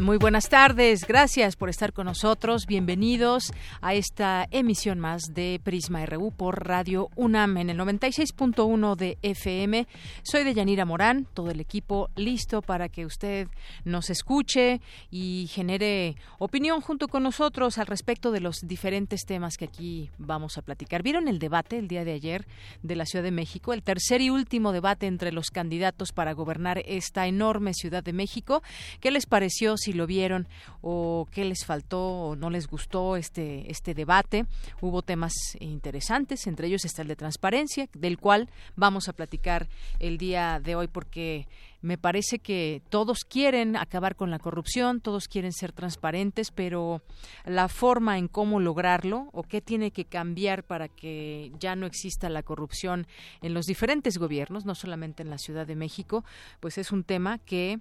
Muy buenas tardes, gracias por estar con nosotros. Bienvenidos a esta emisión más de Prisma RU por Radio UNAM en el 96.1 de FM. Soy de Yanira Morán, todo el equipo listo para que usted nos escuche y genere opinión junto con nosotros al respecto de los diferentes temas que aquí vamos a platicar. ¿Vieron el debate el día de ayer de la Ciudad de México? El tercer y último debate entre los candidatos para gobernar esta enorme Ciudad de México. ¿Qué les pareció? Lo vieron o qué les faltó o no les gustó este, este debate. Hubo temas interesantes, entre ellos está el de transparencia, del cual vamos a platicar el día de hoy porque me parece que todos quieren acabar con la corrupción, todos quieren ser transparentes, pero la forma en cómo lograrlo o qué tiene que cambiar para que ya no exista la corrupción en los diferentes gobiernos, no solamente en la Ciudad de México, pues es un tema que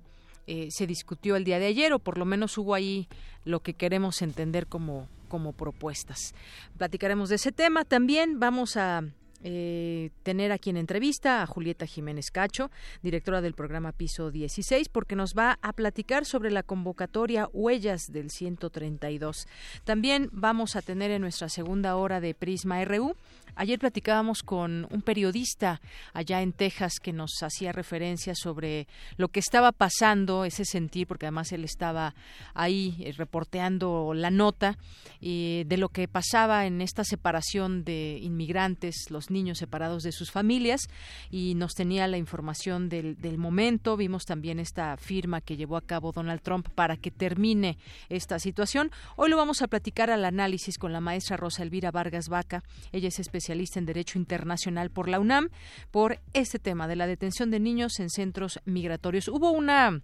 eh, se discutió el día de ayer o por lo menos hubo ahí lo que queremos entender como, como propuestas. Platicaremos de ese tema. También vamos a eh, tener aquí en entrevista a Julieta Jiménez Cacho, directora del programa Piso 16, porque nos va a platicar sobre la convocatoria Huellas del 132. También vamos a tener en nuestra segunda hora de Prisma RU Ayer platicábamos con un periodista allá en Texas que nos hacía referencia sobre lo que estaba pasando, ese sentir, porque además él estaba ahí eh, reporteando la nota de lo que pasaba en esta separación de inmigrantes, los niños separados de sus familias, y nos tenía la información del, del momento. Vimos también esta firma que llevó a cabo Donald Trump para que termine esta situación. Hoy lo vamos a platicar al análisis con la maestra Rosa Elvira Vargas Vaca. Ella es especialista especialista en Derecho Internacional por la UNAM, por este tema de la detención de niños en centros migratorios. Hubo una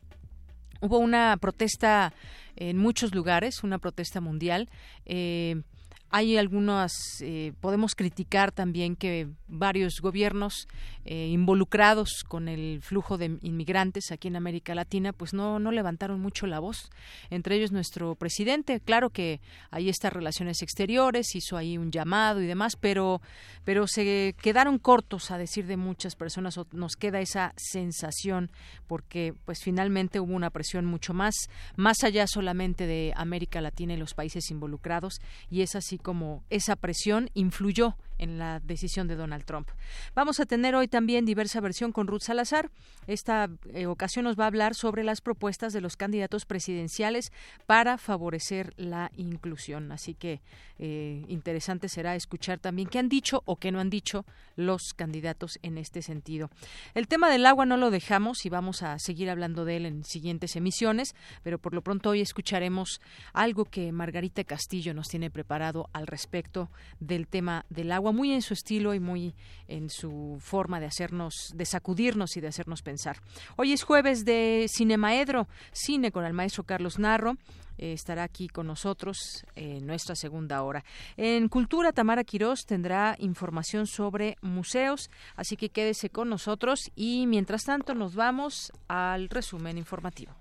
hubo una protesta en muchos lugares, una protesta mundial. Eh, hay algunas, eh, podemos criticar también que varios gobiernos eh, involucrados con el flujo de inmigrantes aquí en América Latina, pues no, no levantaron mucho la voz. Entre ellos nuestro presidente, claro que hay estas relaciones exteriores, hizo ahí un llamado y demás, pero, pero se quedaron cortos a decir de muchas personas, o nos queda esa sensación, porque pues finalmente hubo una presión mucho más, más allá solamente de América Latina y los países involucrados, y es así como esa presión influyó en la decisión de Donald Trump. Vamos a tener hoy también diversa versión con Ruth Salazar. Esta eh, ocasión nos va a hablar sobre las propuestas de los candidatos presidenciales para favorecer la inclusión. Así que eh, interesante será escuchar también qué han dicho o qué no han dicho los candidatos en este sentido. El tema del agua no lo dejamos y vamos a seguir hablando de él en siguientes emisiones, pero por lo pronto hoy escucharemos algo que Margarita Castillo nos tiene preparado al respecto del tema del agua muy en su estilo y muy en su forma de hacernos, de sacudirnos y de hacernos pensar. Hoy es jueves de Cinemaedro, cine con el maestro Carlos Narro. Eh, estará aquí con nosotros en nuestra segunda hora. En Cultura, Tamara Quirós tendrá información sobre museos, así que quédese con nosotros y mientras tanto nos vamos al resumen informativo.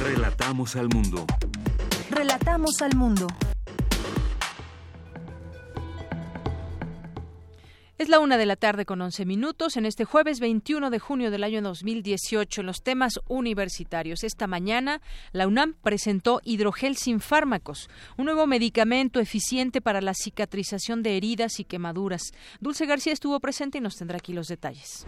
Relatamos al mundo. Relatamos al mundo. Es la una de la tarde con once minutos en este jueves 21 de junio del año 2018 en los temas universitarios. Esta mañana la UNAM presentó hidrogel sin fármacos, un nuevo medicamento eficiente para la cicatrización de heridas y quemaduras. Dulce García estuvo presente y nos tendrá aquí los detalles.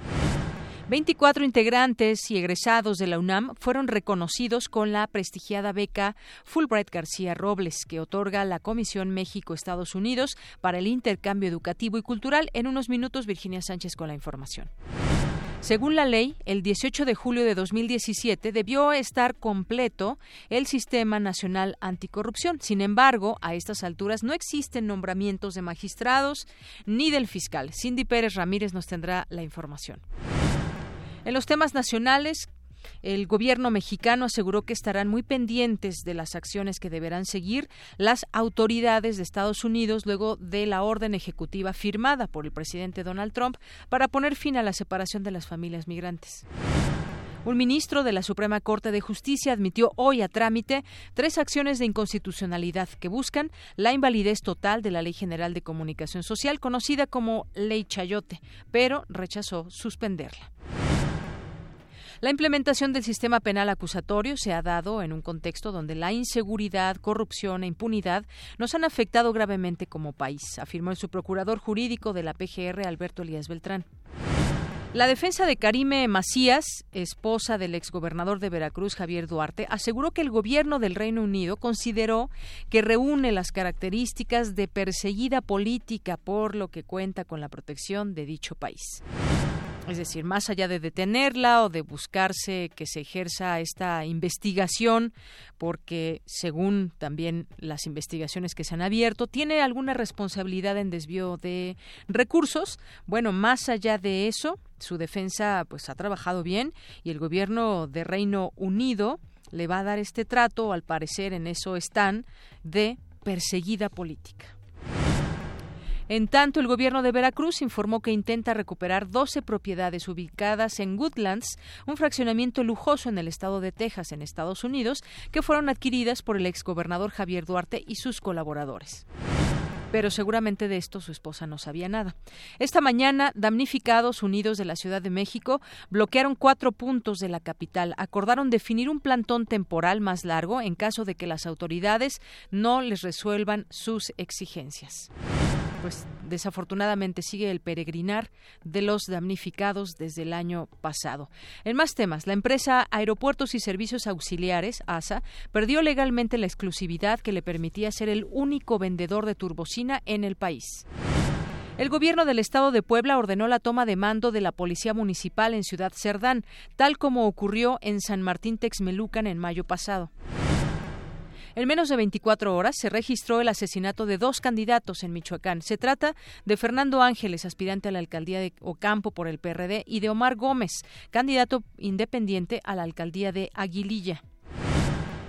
24 integrantes y egresados de la UNAM fueron reconocidos con la prestigiada beca Fulbright García Robles, que otorga la Comisión México-Estados Unidos para el intercambio educativo y cultural. En unos minutos, Virginia Sánchez con la información. Según la ley, el 18 de julio de 2017 debió estar completo el Sistema Nacional Anticorrupción. Sin embargo, a estas alturas no existen nombramientos de magistrados ni del fiscal. Cindy Pérez Ramírez nos tendrá la información. En los temas nacionales, el gobierno mexicano aseguró que estarán muy pendientes de las acciones que deberán seguir las autoridades de Estados Unidos luego de la orden ejecutiva firmada por el presidente Donald Trump para poner fin a la separación de las familias migrantes. Un ministro de la Suprema Corte de Justicia admitió hoy a trámite tres acciones de inconstitucionalidad que buscan la invalidez total de la Ley General de Comunicación Social, conocida como Ley Chayote, pero rechazó suspenderla. La implementación del sistema penal acusatorio se ha dado en un contexto donde la inseguridad, corrupción e impunidad nos han afectado gravemente como país, afirmó el subprocurador jurídico de la PGR, Alberto Elías Beltrán. La defensa de Karime Macías, esposa del exgobernador de Veracruz, Javier Duarte, aseguró que el gobierno del Reino Unido consideró que reúne las características de perseguida política, por lo que cuenta con la protección de dicho país. Es decir, más allá de detenerla o de buscarse que se ejerza esta investigación, porque según también las investigaciones que se han abierto, tiene alguna responsabilidad en desvío de recursos. Bueno, más allá de eso, su defensa pues ha trabajado bien y el gobierno de Reino Unido le va a dar este trato, al parecer en eso están, de perseguida política. En tanto, el gobierno de Veracruz informó que intenta recuperar 12 propiedades ubicadas en Woodlands, un fraccionamiento lujoso en el estado de Texas, en Estados Unidos, que fueron adquiridas por el exgobernador Javier Duarte y sus colaboradores pero seguramente de esto su esposa no sabía nada. Esta mañana, damnificados unidos de la Ciudad de México bloquearon cuatro puntos de la capital. Acordaron definir un plantón temporal más largo en caso de que las autoridades no les resuelvan sus exigencias pues desafortunadamente sigue el peregrinar de los damnificados desde el año pasado. En más temas, la empresa Aeropuertos y Servicios Auxiliares, ASA, perdió legalmente la exclusividad que le permitía ser el único vendedor de turbocina en el país. El gobierno del estado de Puebla ordenó la toma de mando de la policía municipal en Ciudad Cerdán, tal como ocurrió en San Martín Texmelucan en mayo pasado. En menos de 24 horas se registró el asesinato de dos candidatos en Michoacán. Se trata de Fernando Ángeles, aspirante a la alcaldía de Ocampo por el PRD, y de Omar Gómez, candidato independiente a la alcaldía de Aguililla.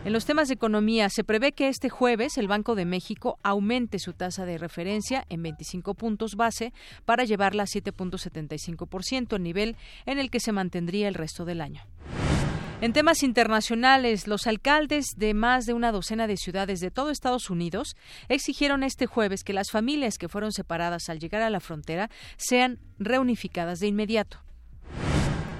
En los temas de economía, se prevé que este jueves el Banco de México aumente su tasa de referencia en 25 puntos base para llevarla a 7.75%, nivel en el que se mantendría el resto del año. En temas internacionales, los alcaldes de más de una docena de ciudades de todo Estados Unidos exigieron este jueves que las familias que fueron separadas al llegar a la frontera sean reunificadas de inmediato.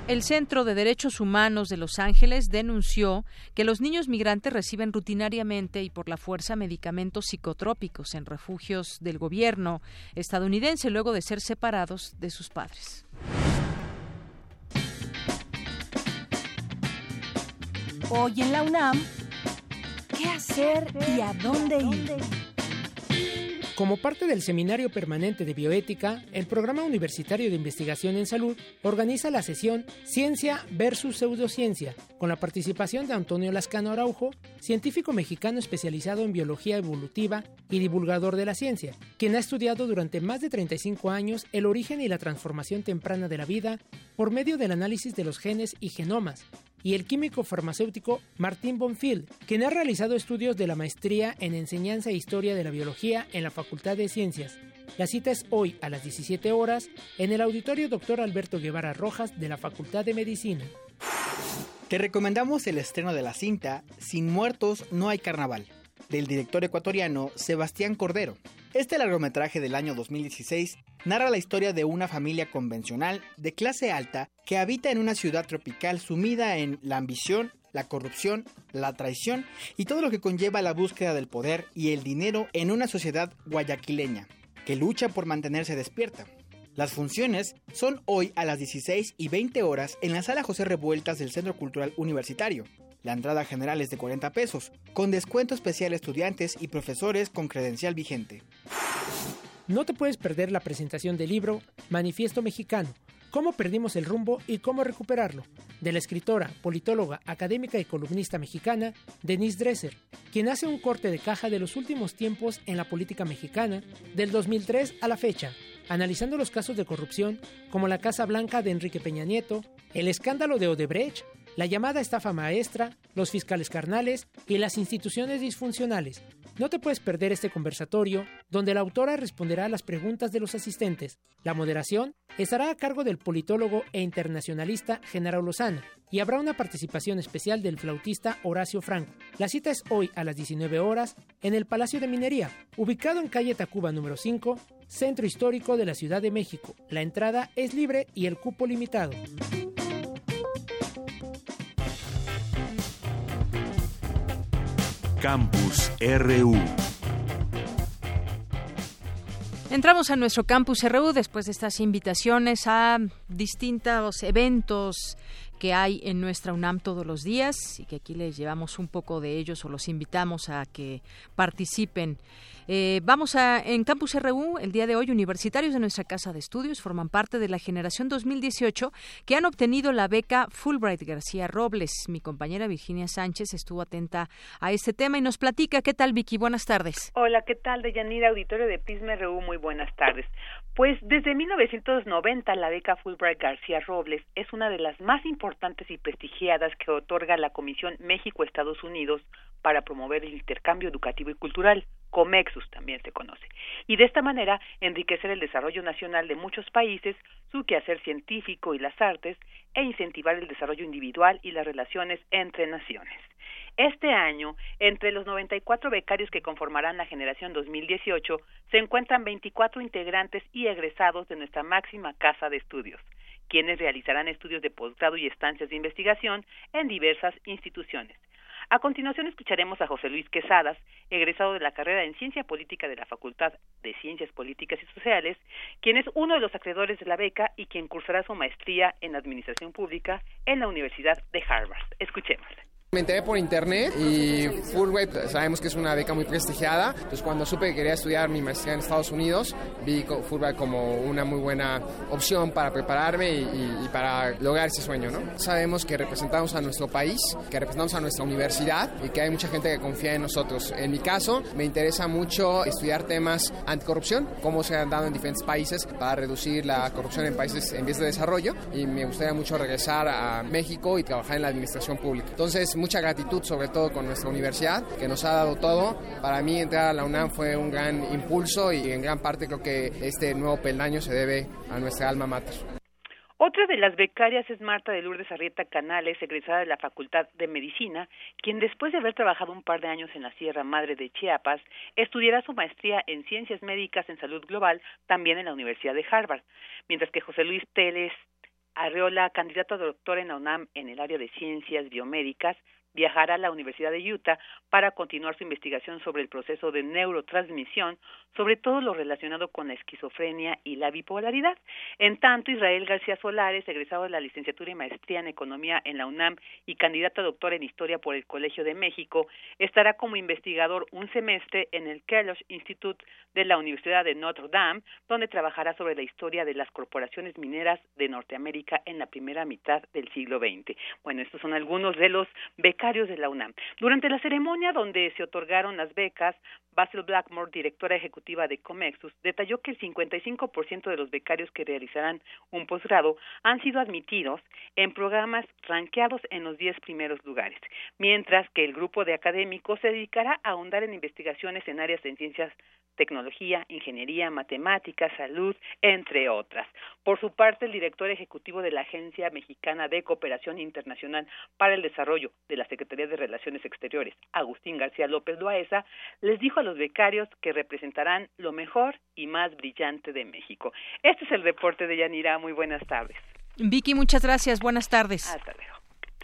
El Centro de Derechos Humanos de Los Ángeles denunció que los niños migrantes reciben rutinariamente y por la fuerza medicamentos psicotrópicos en refugios del gobierno estadounidense luego de ser separados de sus padres. Hoy en la UNAM, ¿qué hacer y a dónde ir? Como parte del Seminario Permanente de Bioética, el Programa Universitario de Investigación en Salud organiza la sesión Ciencia versus Pseudociencia, con la participación de Antonio Lascano Araujo, científico mexicano especializado en biología evolutiva y divulgador de la ciencia, quien ha estudiado durante más de 35 años el origen y la transformación temprana de la vida por medio del análisis de los genes y genomas, y el químico farmacéutico Martín Bonfield, quien ha realizado estudios de la maestría en enseñanza e historia de la biología en la Facultad de Ciencias. La cita es hoy a las 17 horas en el auditorio Dr. Alberto Guevara Rojas de la Facultad de Medicina. Te recomendamos el estreno de la cinta Sin muertos no hay carnaval, del director ecuatoriano Sebastián Cordero. Este largometraje del año 2016 narra la historia de una familia convencional de clase alta que habita en una ciudad tropical sumida en la ambición, la corrupción, la traición y todo lo que conlleva la búsqueda del poder y el dinero en una sociedad guayaquileña que lucha por mantenerse despierta. Las funciones son hoy a las 16 y 20 horas en la sala José Revueltas del Centro Cultural Universitario. La entrada general es de 40 pesos, con descuento especial a estudiantes y profesores con credencial vigente. No te puedes perder la presentación del libro Manifiesto Mexicano, cómo perdimos el rumbo y cómo recuperarlo, de la escritora, politóloga, académica y columnista mexicana Denise Dresser, quien hace un corte de caja de los últimos tiempos en la política mexicana, del 2003 a la fecha, analizando los casos de corrupción como la Casa Blanca de Enrique Peña Nieto, el escándalo de Odebrecht, la llamada estafa maestra, los fiscales carnales y las instituciones disfuncionales. No te puedes perder este conversatorio, donde la autora responderá a las preguntas de los asistentes. La moderación estará a cargo del politólogo e internacionalista Genaro Lozano y habrá una participación especial del flautista Horacio Franco. La cita es hoy a las 19 horas en el Palacio de Minería, ubicado en calle Tacuba número 5, Centro Histórico de la Ciudad de México. La entrada es libre y el cupo limitado. Campus RU. Entramos a nuestro campus RU después de estas invitaciones a distintos eventos que hay en nuestra UNAM todos los días y que aquí les llevamos un poco de ellos o los invitamos a que participen. Eh, vamos a, en Campus RU, el día de hoy, universitarios de nuestra casa de estudios forman parte de la generación 2018 que han obtenido la beca Fulbright García Robles. Mi compañera Virginia Sánchez estuvo atenta a este tema y nos platica. ¿Qué tal, Vicky? Buenas tardes. Hola, ¿qué tal, Deyanira? Auditorio de Prisma RU, muy buenas tardes. Pues desde 1990 la beca Fulbright García Robles es una de las más importantes y prestigiadas que otorga la Comisión México-Estados Unidos para promover el intercambio educativo y cultural. COMEXUS también se conoce, y de esta manera enriquecer el desarrollo nacional de muchos países, su quehacer científico y las artes, e incentivar el desarrollo individual y las relaciones entre naciones. Este año, entre los 94 becarios que conformarán la generación 2018, se encuentran 24 integrantes y egresados de nuestra máxima casa de estudios, quienes realizarán estudios de posgrado y estancias de investigación en diversas instituciones. A continuación escucharemos a José Luis Quesadas, egresado de la carrera en Ciencia Política de la Facultad de Ciencias Políticas y Sociales, quien es uno de los acreedores de la beca y quien cursará su maestría en Administración Pública en la Universidad de Harvard. Escuchémosle. Me enteré por internet y Fulbright pues, sabemos que es una beca muy prestigiada. Entonces cuando supe que quería estudiar mi maestría en Estados Unidos, vi Fulbright como una muy buena opción para prepararme y, para lograr ese sueño. ¿no? Sabemos que representamos a nuestro país, que representamos a nuestra universidad y que hay mucha gente que confía en nosotros. En mi caso, me interesa mucho estudiar temas anticorrupción, cómo se han dado en diferentes países para reducir la corrupción en países en vías de desarrollo y me gustaría mucho regresar a México y trabajar en la administración pública. Entonces, mucha gratitud sobre todo con nuestra universidad que nos ha dado todo. Para mí entrar a la UNAM fue un gran impulso y en gran parte creo que este nuevo peldaño se debe a nuestra alma mater. Otra de las becarias es Marta de Lourdes Arrieta Canales, egresada de la Facultad de Medicina, quien después de haber trabajado un par de años en la Sierra Madre de Chiapas, estudiará su maestría en Ciencias Médicas en Salud Global también en la Universidad de Harvard, mientras que José Luis Teles Arreola, candidato a doctor en la UNAM en el área de ciencias biomédicas, viajará a la Universidad de Utah para continuar su investigación sobre el proceso de neurotransmisión, sobre todo lo relacionado con la esquizofrenia y la bipolaridad. En tanto, Israel García Solares, egresado de la licenciatura y maestría en Economía en la UNAM y candidato a doctor en Historia por el Colegio de México, estará como investigador un semestre en el Kellogg Institute de la Universidad de Notre Dame, donde trabajará sobre la historia de las corporaciones mineras de Norteamérica en la primera mitad del siglo XX. Bueno, estos son algunos de los becarios de la UNAM. Durante la ceremonia donde se otorgaron las becas, Basil Blackmore, directora ejecutiva de Comexus, detalló que el 55% de los becarios que realizarán un posgrado han sido admitidos en programas ranqueados en los 10 primeros lugares, mientras que el grupo de académicos se dedicará a ahondar en investigaciones en áreas de ciencias tecnología, ingeniería, matemáticas, salud, entre otras. Por su parte, el director ejecutivo de la Agencia Mexicana de Cooperación Internacional para el Desarrollo de la Secretaría de Relaciones Exteriores, Agustín García López Loaesa, les dijo a los becarios que representarán lo mejor y más brillante de México. Este es el reporte de Yanira. Muy buenas tardes. Vicky, muchas gracias. Buenas tardes. Hasta luego.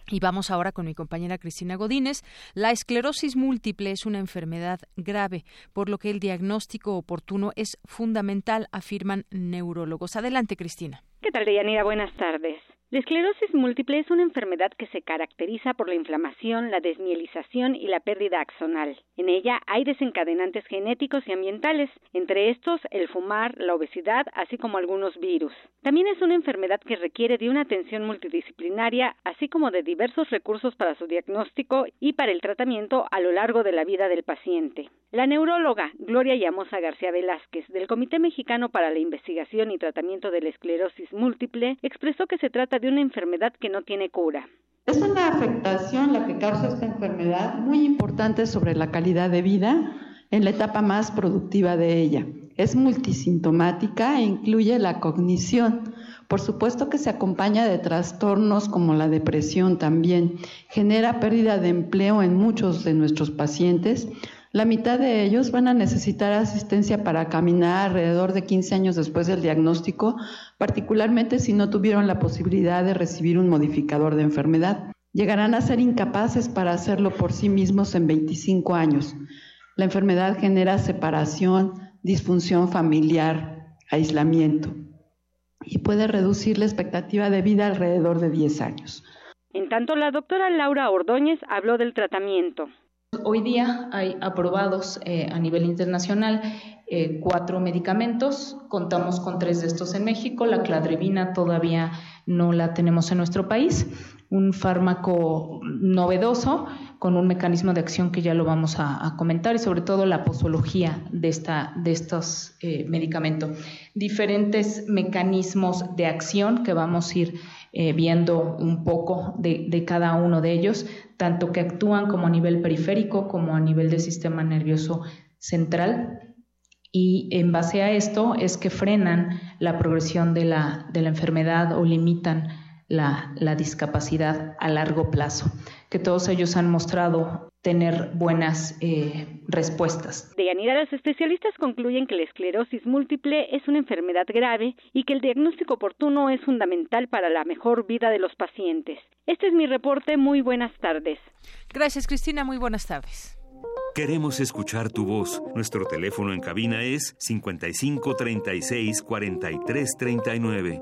Y vamos ahora con mi compañera Cristina Godínez. La esclerosis múltiple es una enfermedad grave, por lo que el diagnóstico oportuno es fundamental, afirman neurólogos. Adelante, Cristina. ¿Qué tal, Deyanira? Buenas tardes. La esclerosis múltiple es una enfermedad que se caracteriza por la inflamación, la desmielización y la pérdida axonal. En ella hay desencadenantes genéticos y ambientales, entre estos el fumar, la obesidad, así como algunos virus. También es una enfermedad que requiere de una atención multidisciplinaria, así como de diversos recursos para su diagnóstico y para el tratamiento a lo largo de la vida del paciente. La neuróloga Gloria Llamosa García Velázquez del Comité Mexicano para la Investigación y Tratamiento de la Esclerosis Múltiple expresó que se trata de una enfermedad que no tiene cura. Es una afectación la que causa esta enfermedad muy importante sobre la calidad de vida en la etapa más productiva de ella. Es multisintomática e incluye la cognición. Por supuesto que se acompaña de trastornos como la depresión también. Genera pérdida de empleo en muchos de nuestros pacientes la mitad de ellos van a necesitar asistencia para caminar alrededor de 15 años después del diagnóstico, particularmente si no tuvieron la posibilidad de recibir un modificador de enfermedad. Llegarán a ser incapaces para hacerlo por sí mismos en 25 años. La enfermedad genera separación, disfunción familiar, aislamiento y puede reducir la expectativa de vida alrededor de 10 años. En tanto, la doctora Laura Ordóñez habló del tratamiento. Hoy día hay aprobados eh, a nivel internacional eh, cuatro medicamentos, contamos con tres de estos en México, la cladribina todavía no la tenemos en nuestro país, un fármaco novedoso con un mecanismo de acción que ya lo vamos a, comentar y sobre todo la posología de, estos eh, medicamentos. Diferentes mecanismos de acción que vamos a ir eh, viendo un poco de, cada uno de ellos, tanto que actúan como a nivel periférico como a nivel del sistema nervioso central. Y en base a esto es que frenan la progresión de la, enfermedad o limitan la, discapacidad a largo plazo, que todos ellos han mostrado tener buenas eh, respuestas. De Yanira, los especialistas concluyen que la esclerosis múltiple es una enfermedad grave y que el diagnóstico oportuno es fundamental para la mejor vida de los pacientes. Este es mi reporte. Muy buenas tardes. Gracias, Cristina. Muy buenas tardes. Queremos escuchar tu voz. Nuestro teléfono en cabina es 55 36 43 39.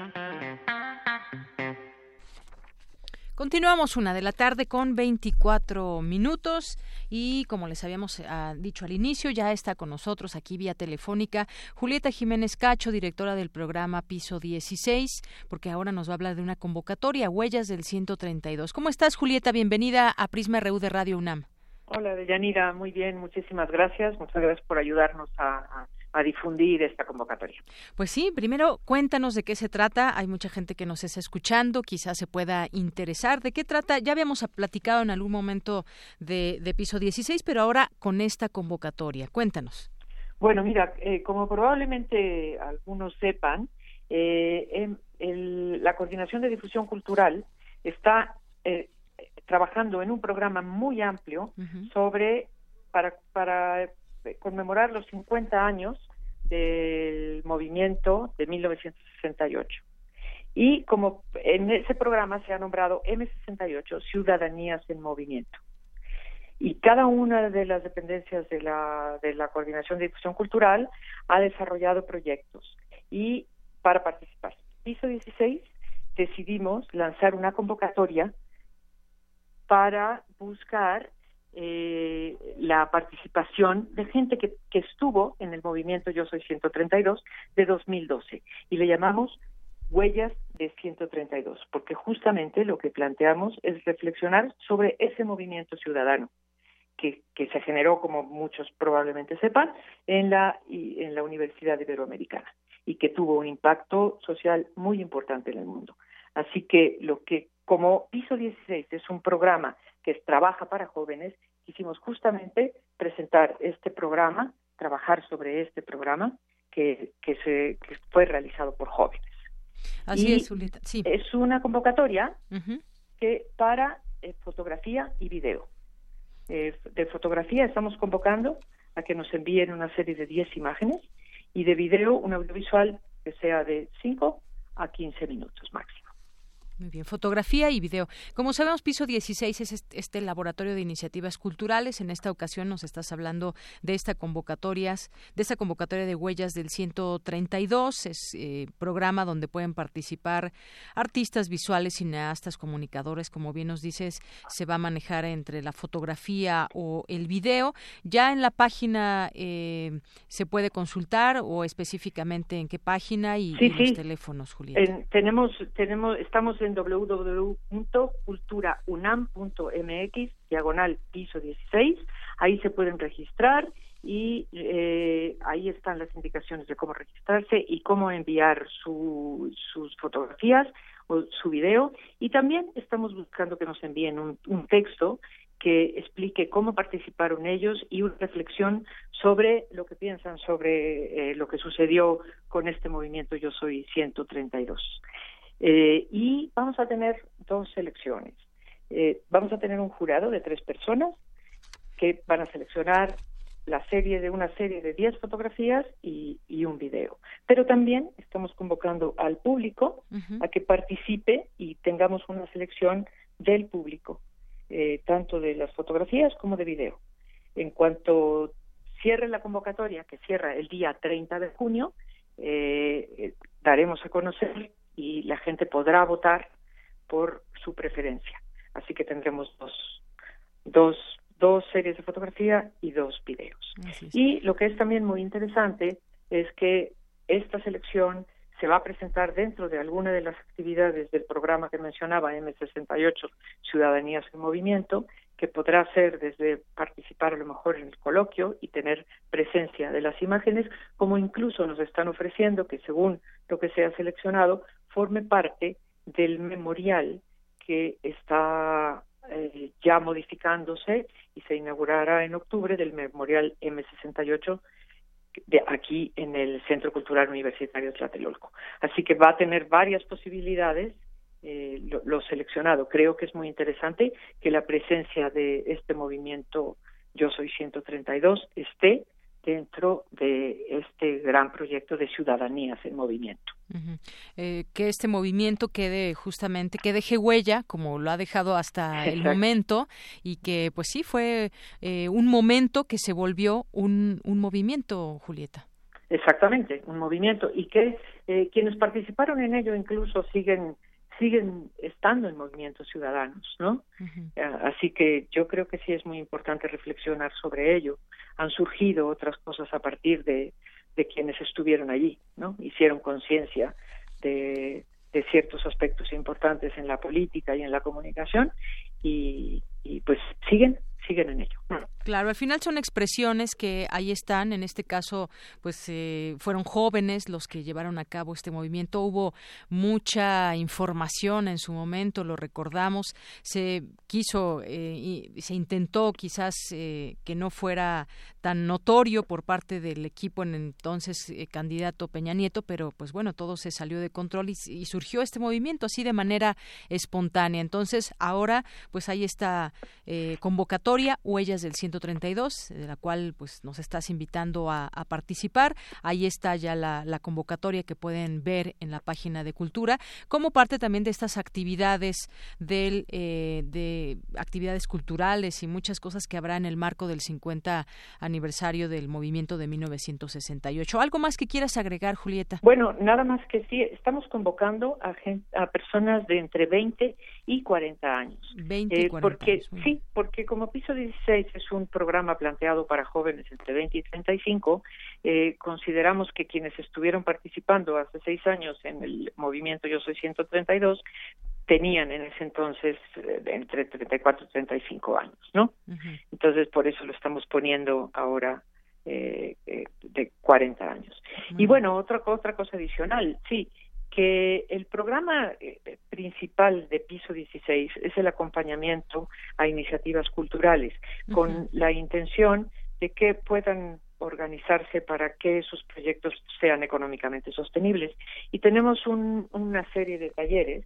Continuamos una de la tarde con 24 minutos y como les habíamos eh, dicho al inicio, ya está con nosotros aquí vía telefónica Julieta Jiménez Cacho, directora del programa Piso 16, porque ahora nos va a hablar de una convocatoria, Huellas del 132. ¿Cómo estás, Julieta? Bienvenida a Prisma RU de Radio UNAM. Hola, Deyanira, muy bien, muchísimas gracias. Muchas gracias por ayudarnos a difundir esta convocatoria. Pues sí, primero cuéntanos de qué se trata. Hay mucha gente que nos está escuchando, quizás se pueda interesar. ¿De qué trata? Ya habíamos platicado en algún momento de, piso 16, pero ahora con esta convocatoria. Cuéntanos. Bueno, mira, eh, como probablemente algunos sepan, eh, la Coordinación de Difusión Cultural está eh, trabajando en un programa muy amplio sobre para, para conmemorar los 50 años del movimiento de 1968. Y como en ese programa se ha nombrado M68, Ciudadanías en Movimiento. Y cada una de las dependencias de la, de la Coordinación de Difusión Cultural ha desarrollado proyectos. Y para participar, piso 16, decidimos lanzar una convocatoria para buscar eh, la participación de gente que, que estuvo en el movimiento Yo Soy 132 de 2012 y le llamamos Huellas de 132, porque justamente lo que planteamos es reflexionar sobre ese movimiento ciudadano que, que se generó, como muchos probablemente sepan, en la, en la Universidad Iberoamericana y que tuvo un impacto social muy importante en el mundo. Así que lo que como Piso 16 es un programa que trabaja para jóvenes, quisimos justamente presentar este programa, trabajar sobre este programa que, que, se, fue realizado por jóvenes. Así es, Julieta. Sí. Es una convocatoria que para eh, fotografía y video. Eh, de fotografía estamos convocando a que nos envíen una serie de 10 imágenes y de video un audiovisual que sea de 5 a 15 minutos máximo. Muy bien, fotografía y video. Como sabemos, Piso 16 es este laboratorio de iniciativas culturales. En esta ocasión nos estás hablando de esta convocatorias, de esta convocatoria de huellas del 132, es eh, programa donde pueden participar artistas visuales, cineastas, comunicadores, como bien nos dices, se va a manejar entre la fotografía o el video. Ya en la página eh, se puede consultar o específicamente en qué página y, los teléfonos, Julieta. tenemos, tenemos, estamos en www.culturaunam.mx, diagonal piso 16. Ahí se pueden registrar y eh, ahí están las indicaciones de cómo registrarse y cómo enviar sus fotografías o su video. Y también estamos buscando que nos envíen un, texto que explique cómo participaron ellos y una reflexión sobre lo que piensan sobre eh, lo que sucedió con este movimiento Yo Soy 132. Eh, y vamos a tener dos selecciones. Eh, vamos a tener un jurado de tres personas que van a seleccionar la serie de una serie de diez fotografías y, un video. Pero también estamos convocando al público a que participe y tengamos una selección del público, eh, tanto de las fotografías como de video. En cuanto cierre la convocatoria, que cierra el día 30 de junio, daremos a conocer y la gente podrá votar por su preferencia. Así que tendremos dos, dos, dos series de fotografía y dos videos. Y lo que es también muy interesante es que esta selección se va a presentar dentro de alguna de las actividades del programa que mencionaba M68, Ciudadanías en Movimiento, que podrá ser desde participar a lo mejor en el coloquio y tener presencia de las imágenes, como incluso nos están ofreciendo que según lo que sea seleccionado, forme parte del memorial que está eh, ya modificándose y se inaugurará en octubre del memorial M68 de aquí en el Centro Cultural Universitario Tlatelolco. Así que va a tener varias posibilidades eh, lo, seleccionado. Creo que es muy interesante que la presencia de este movimiento Yo Soy 132 esté dentro de este gran proyecto de ciudadanías en movimiento. Eh, que este movimiento quede justamente, que deje huella, como lo ha dejado hasta el momento, y que pues sí fue eh, un momento que se volvió un, un movimiento, Julieta. Exactamente, un movimiento, y que eh, quienes participaron en ello incluso siguen siguen estando en movimientos ciudadanos, ¿no? Así que yo creo que sí es muy importante reflexionar sobre ello. Han surgido otras cosas a partir de, de quienes estuvieron allí, ¿no? Hicieron conciencia de, de ciertos aspectos importantes en la política y en la comunicación y, y pues siguen siguen en ello. Claro, al final son expresiones que ahí están. En este caso, pues eh, fueron jóvenes los que llevaron a cabo este movimiento. Hubo mucha información en su momento, lo recordamos. Se quiso eh, y se intentó quizás eh, que no fuera tan notorio por parte del equipo en entonces candidato Peña Nieto, pero pues bueno, todo se salió de control y, y surgió este movimiento así de manera espontánea. Entonces, ahora, pues hay esta convocatoria Huellas del 132, de la cual pues nos estás invitando a, participar. Ahí está ya la, convocatoria que pueden ver en la página de Cultura, como parte también de estas actividades del, eh, de actividades culturales y muchas cosas que habrá en el marco del 50 aniversario del movimiento de 1968. ¿Algo más que quieras agregar, Julieta? Bueno, nada más que sí, estamos convocando a, a personas de entre 20 y 40 años. 20 y 40 eh, porque, Sí, porque como Piso 16 es un programa planteado para jóvenes entre 20 y 35. Eh, consideramos que quienes estuvieron participando hace seis años en el movimiento Yo Soy 132 tenían en ese entonces eh, entre 34 y 35 años, ¿no? Entonces, por eso lo estamos poniendo ahora eh, de 40 años. Y bueno, otra, otra cosa adicional, sí, que el programa eh, principal de Piso 16 es el acompañamiento a iniciativas culturales, con la intención de que puedan organizarse para que sus proyectos sean económicamente sostenibles. Y tenemos una serie de talleres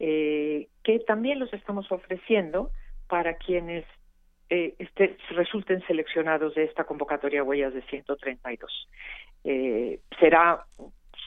eh, que también los estamos ofreciendo para quienes eh, este, resulten seleccionados de esta convocatoria Huellas de 132. Eh, será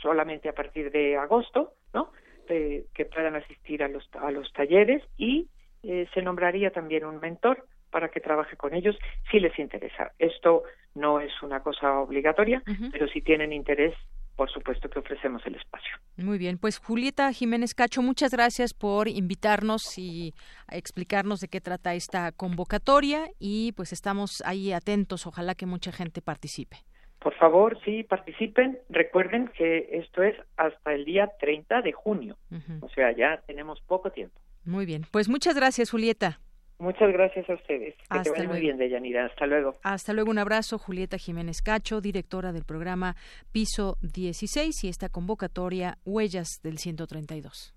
solamente a partir de agosto, ¿no? eh, que puedan asistir a los, a los talleres y eh, se nombraría también un mentor para que trabaje con ellos si les interesa. Esto no es una cosa obligatoria, pero si tienen interés, por supuesto que ofrecemos el espacio. Muy bien, pues Julieta Jiménez Cacho, muchas gracias por invitarnos y explicarnos de qué trata esta convocatoria y pues estamos ahí atentos, ojalá que mucha gente participe. Por favor, sí, participen. Recuerden que esto es hasta el día 30 de junio, o sea, ya tenemos poco tiempo. Muy bien, pues muchas gracias, Julieta. Muchas gracias a ustedes. Que te vaya muy bien, Deyanira. Hasta luego. Hasta luego, un abrazo. Julieta Jiménez Cacho, directora del programa Piso 16 y esta convocatoria Huellas del 132.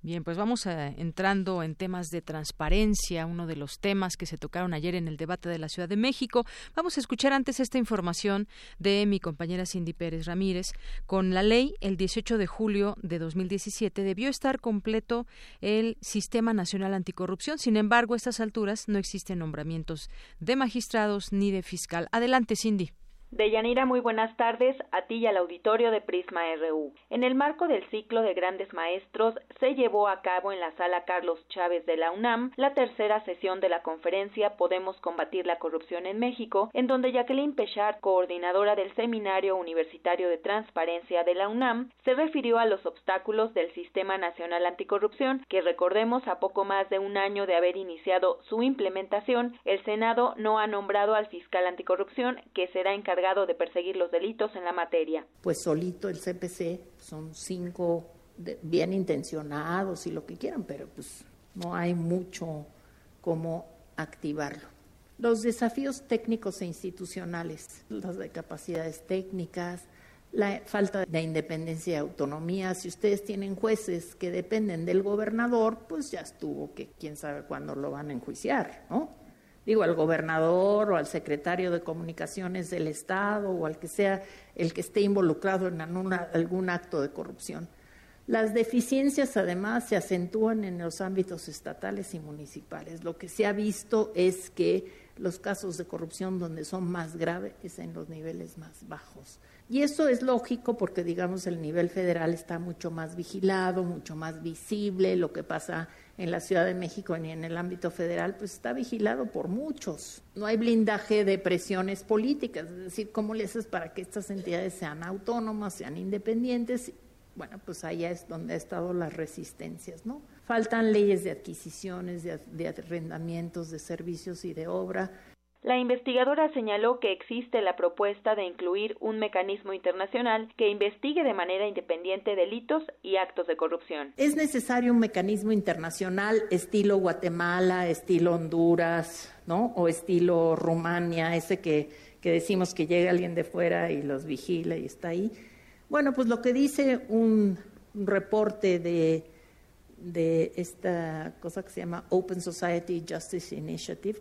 Bien, pues vamos a, entrando en temas de transparencia, uno de los temas que se tocaron ayer en el debate de la Ciudad de México. Vamos a escuchar antes esta información de mi compañera Cindy Pérez Ramírez. Con la ley, el 18 de julio de 2017 debió estar completo el Sistema Nacional Anticorrupción. Sin embargo, a estas alturas no existen nombramientos de magistrados ni de fiscal. Adelante, Cindy. Deyanira, muy buenas tardes a ti y al auditorio de Prisma RU. En el marco del ciclo de grandes maestros, se llevó a cabo en la sala Carlos Chávez de la UNAM la tercera sesión de la conferencia Podemos combatir la corrupción en México, en donde Jacqueline Pechard, coordinadora del Seminario Universitario de Transparencia de la UNAM, se refirió a los obstáculos del Sistema Nacional Anticorrupción, que recordemos a poco más de un año de haber iniciado su implementación, el Senado no ha nombrado al fiscal anticorrupción, que será encargado de perseguir los delitos en la materia. Pues solito el CPC son cinco bien intencionados y lo que quieran, pero pues no hay mucho cómo activarlo. Los desafíos técnicos e institucionales, las de capacidades técnicas, la falta de independencia y autonomía. Si ustedes tienen jueces que dependen del gobernador, pues ya estuvo que quién sabe cuándo lo van a enjuiciar, ¿no? Digo, al gobernador o al secretario de comunicaciones del Estado o al que sea el que esté involucrado en algún acto de corrupción. Las deficiencias además se acentúan en los ámbitos estatales y municipales. Lo que se ha visto es que los casos de corrupción donde son más graves es en los niveles más bajos. Y eso es lógico porque, digamos, el nivel federal está mucho más vigilado, mucho más visible. Lo que pasa en la Ciudad de México ni en el ámbito federal, pues está vigilado por muchos. No hay blindaje de presiones políticas, es decir, ¿cómo le haces para que estas entidades sean autónomas, sean independientes? Bueno, pues allá es donde ha estado las resistencias, ¿no? Faltan leyes de adquisiciones, de, de arrendamientos, de servicios y de obra. La investigadora señaló que existe la propuesta de incluir un mecanismo internacional que investigue de manera independiente delitos y actos de corrupción. Es necesario un mecanismo internacional estilo Guatemala, estilo Honduras, ¿no? O estilo Rumania, ese que, que decimos que llega alguien de fuera y los vigila y está ahí. Bueno, pues lo que dice un, reporte de, de esta cosa que se llama Open Society Justice Initiative,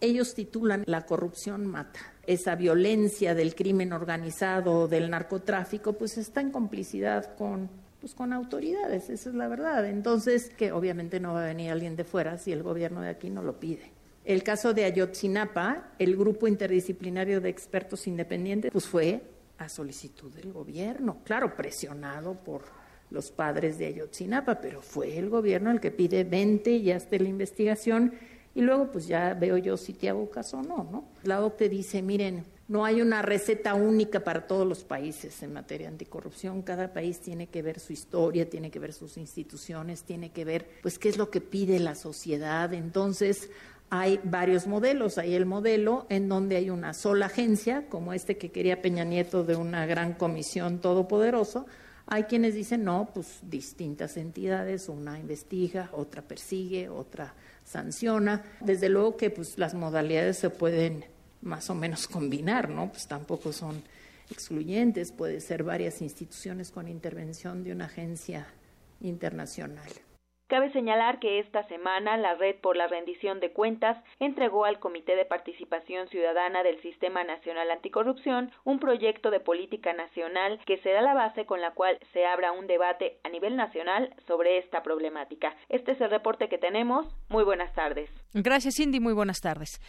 ellos titulan La corrupción mata. Esa violencia del crimen organizado, del narcotráfico, pues está en complicidad con, pues con autoridades, esa es la verdad. Entonces, que obviamente no va a venir alguien de fuera si el gobierno de aquí no lo pide. El caso de Ayotzinapa, el grupo interdisciplinario de expertos independientes, pues fue a solicitud del gobierno, claro, presionado por los padres de Ayotzinapa, pero fue el gobierno el que pide 20 y hasta la investigación y luego pues ya veo yo si te hago caso o no, ¿no? La OCDE dice, miren, no hay una receta única para todos los países en materia anticorrupción. Cada país tiene que ver su historia, tiene que ver sus instituciones, tiene que ver, pues, qué es lo que pide la sociedad. Entonces, hay varios modelos. Hay el modelo en donde hay una sola agencia, como este que quería Peña Nieto de una gran comisión todopoderoso. Hay quienes dicen, no, pues distintas entidades, una investiga, otra persigue, otra sanciona. Desde luego que pues las modalidades se pueden más o menos combinar, ¿no? Pues tampoco son excluyentes, puede ser varias instituciones con intervención de una agencia internacional. Cabe señalar que esta semana la Red por la Rendición de Cuentas entregó al Comité de Participación Ciudadana del Sistema Nacional Anticorrupción un proyecto de política nacional que será la base con la cual se abra un debate a nivel nacional sobre esta problemática. Este es el reporte que tenemos. Muy buenas tardes. Gracias, Cindy. Muy buenas tardes.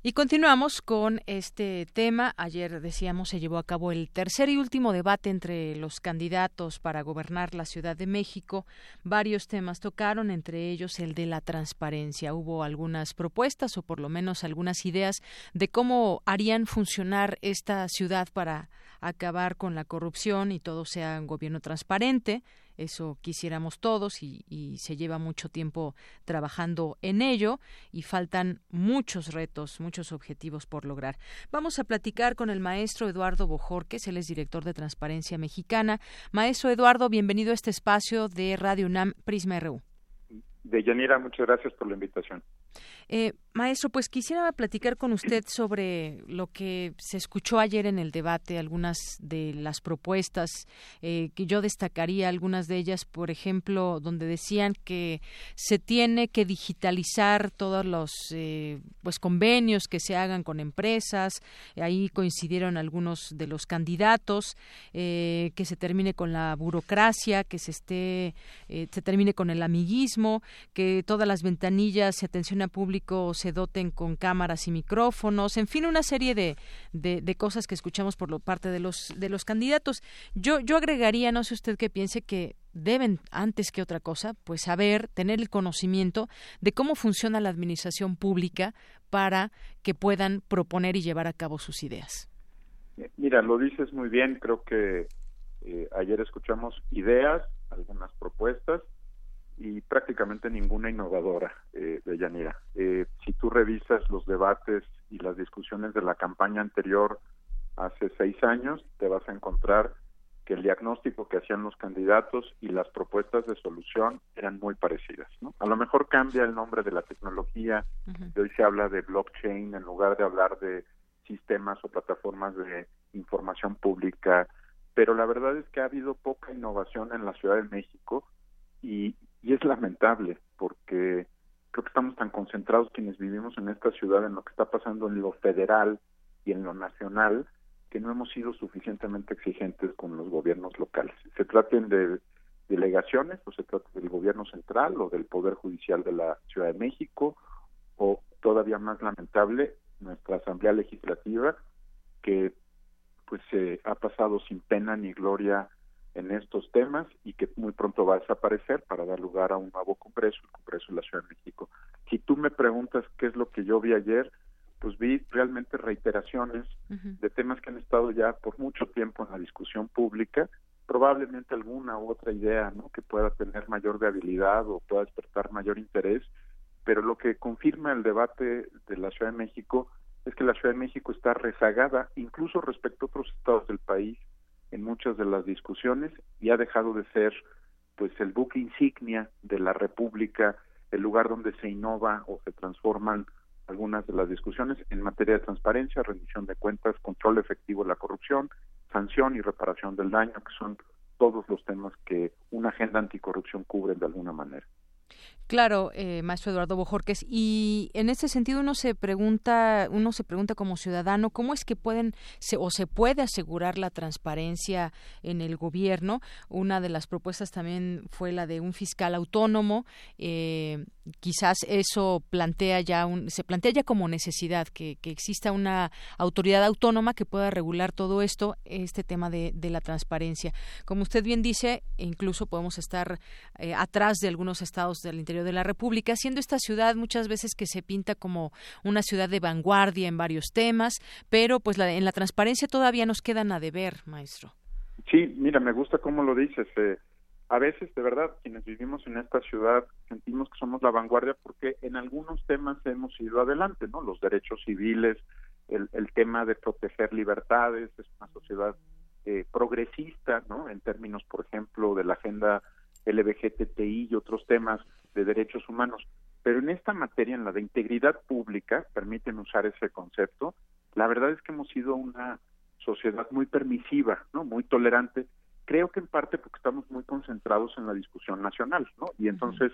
Y continuamos con este tema. Ayer decíamos se llevó a cabo el tercer y último debate entre los candidatos para gobernar la Ciudad de México. Varios temas tocaron, entre ellos el de la transparencia. Hubo algunas propuestas o por lo menos algunas ideas de cómo harían funcionar esta ciudad para acabar con la corrupción y todo sea un gobierno transparente. Eso quisiéramos todos y, se lleva mucho tiempo trabajando en ello y faltan muchos retos, muchos objetivos por lograr. Vamos a platicar con el maestro Eduardo Bojorques, él es director de Transparencia Mexicana. Maestro Eduardo, bienvenido a este espacio de Radio UNAM Prisma RU. De Yanira, muchas gracias por la invitación. Eh, maestro, pues quisiera platicar con usted sobre lo que se escuchó ayer en el debate, algunas de las propuestas eh, que yo destacaría, algunas de ellas, por ejemplo, donde decían que se tiene que digitalizar todos los eh, pues convenios que se hagan con empresas. Ahí coincidieron algunos de los candidatos, que se termine con la burocracia, que se esté, se termine con el amiguismo, que todas las ventanillas y atención a público se doten con cámaras y micrófonos, en fin, una serie de, de, cosas que escuchamos por parte de los, de los candidatos. Yo, yo agregaría, no sé usted qué piense, que deben, antes que otra cosa, pues saber, tener el conocimiento de cómo funciona la administración pública para que puedan proponer y llevar a cabo sus ideas. Mira, lo dices muy bien, creo que eh, ayer escuchamos ideas, algunas propuestas, y prácticamente ninguna innovadora eh, de Yanira. Eh, si tú revisas los debates y las discusiones de la campaña anterior hace seis años, te vas a encontrar que el diagnóstico que hacían los candidatos y las propuestas de solución eran muy parecidas. ¿no? A lo mejor cambia el nombre de la tecnología, hoy se habla de blockchain en lugar de hablar de sistemas o plataformas de información pública, pero la verdad es que ha habido poca innovación en la Ciudad de México y, y es lamentable porque creo que estamos tan concentrados quienes vivimos en esta ciudad en lo que está pasando en lo federal y en lo nacional que no hemos sido suficientemente exigentes con los gobiernos locales. Se traten de delegaciones o se trata del gobierno central o del Poder Judicial de la Ciudad de México o todavía más lamentable nuestra Asamblea Legislativa que pues se ha pasado sin pena ni gloria en estos temas y que muy pronto va a desaparecer para dar lugar a un nuevo Congreso, el Congreso de la Ciudad de México. Si tú me preguntas qué es lo que yo vi ayer, pues vi realmente reiteraciones de temas que han estado ya por mucho tiempo en la discusión pública, probablemente alguna u otra idea ¿no? que pueda tener mayor viabilidad o pueda despertar mayor interés, pero lo que confirma el debate de la Ciudad de México es que la Ciudad de México está rezagada incluso respecto a otros estados del país en muchas de las discusiones y ha dejado de ser pues el buque insignia de la República, el lugar donde se innova o se transforman algunas de las discusiones en materia de transparencia, rendición de cuentas, control efectivo de la corrupción, sanción y reparación del daño, que son todos los temas que una agenda anticorrupción cubre de alguna manera. Claro, eh, maestro Eduardo Bojorques, y en ese sentido uno se pregunta, uno se pregunta como ciudadano cómo es que pueden o se puede asegurar la transparencia en el gobierno. Una de las propuestas también fue la de un fiscal autónomo. Eh, quizás eso plantea ya un, se plantea ya como necesidad que, exista una autoridad autónoma que pueda regular todo esto, este tema de, de la transparencia. Como usted bien dice, incluso podemos estar eh, atrás de algunos estados del interior de la República, siendo esta ciudad muchas veces que se pinta como una ciudad de vanguardia en varios temas, pero pues la, en la transparencia todavía nos quedan a deber, maestro. Sí, mira, me gusta cómo lo dices. Eh, a veces, de verdad, quienes vivimos en esta ciudad sentimos que somos la vanguardia porque en algunos temas hemos ido adelante, ¿no? Los derechos civiles, el, el tema de proteger libertades, es una sociedad eh, progresista, ¿no? En términos, por ejemplo, de la agenda LBGTI y otros temas de derechos humanos. Pero en esta materia, en la de integridad pública, permiten usar ese concepto, la verdad es que hemos sido una sociedad muy permisiva, ¿no? Muy tolerante creo que en parte porque estamos muy concentrados en la discusión nacional, ¿no? Y entonces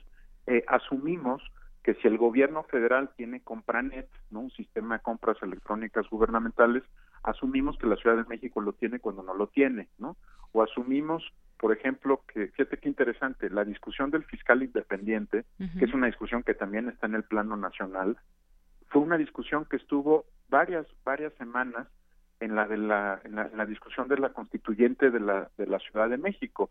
eh, asumimos que si el gobierno federal tiene Compranet, ¿no? un sistema de compras electrónicas gubernamentales, asumimos que la Ciudad de México lo tiene cuando no lo tiene, ¿no? O asumimos, por ejemplo, que fíjate qué interesante, la discusión del fiscal independiente, que es una discusión que también está en el plano nacional, fue una discusión que estuvo varias varias semanas en la de la, en la, discusión de la constituyente de la de la Ciudad de México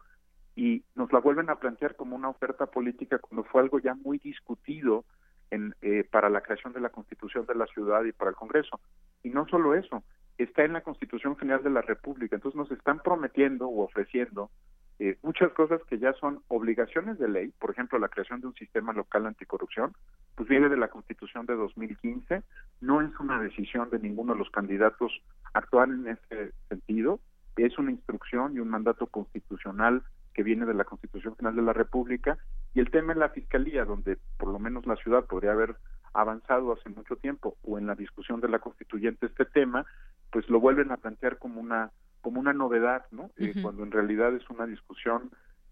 y nos la vuelven a plantear como una oferta política cuando fue algo ya muy discutido en, eh, para la creación de la Constitución de la ciudad y para el Congreso. Y no solo eso, está en la Constitución General de la República. Entonces nos están prometiendo o ofreciendo eh, muchas cosas que ya son obligaciones de ley, por ejemplo, la creación de un sistema local anticorrupción, pues viene de la Constitución de 2015, no es una decisión de ninguno de los candidatos actuar en ese sentido, es una instrucción y un mandato constitucional que viene de la Constitución General de la República, y el tema en la Fiscalía, donde por lo menos la ciudad podría haber avanzado hace mucho tiempo, o en la discusión de la constituyente este tema, pues lo vuelven a plantear como una como una novedad, ¿no? Eh, cuando en realidad es una discusión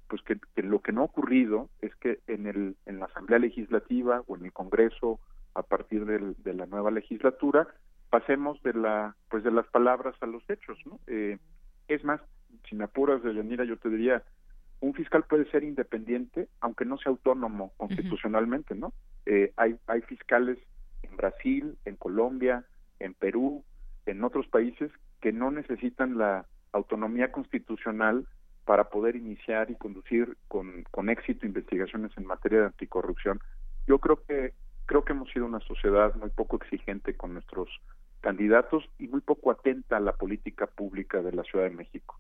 pues que, lo que no ha ocurrido es que en el en la Asamblea Legislativa o en el Congreso a partir de la nueva legislatura pasemos de la pues de las palabras a los hechos, ¿no? Eh, es más, sin apuras de Yanira, yo te diría un fiscal puede ser independiente aunque no sea autónomo constitucionalmente, ¿no? Eh, hay, hay fiscales en Brasil, en Colombia, en Perú, en otros países que no necesitan la autonomía constitucional para poder iniciar y conducir con, con éxito investigaciones en materia de anticorrupción. Yo creo que creo que hemos sido una sociedad muy poco exigente con nuestros candidatos y muy poco atenta a la política pública de la Ciudad de México.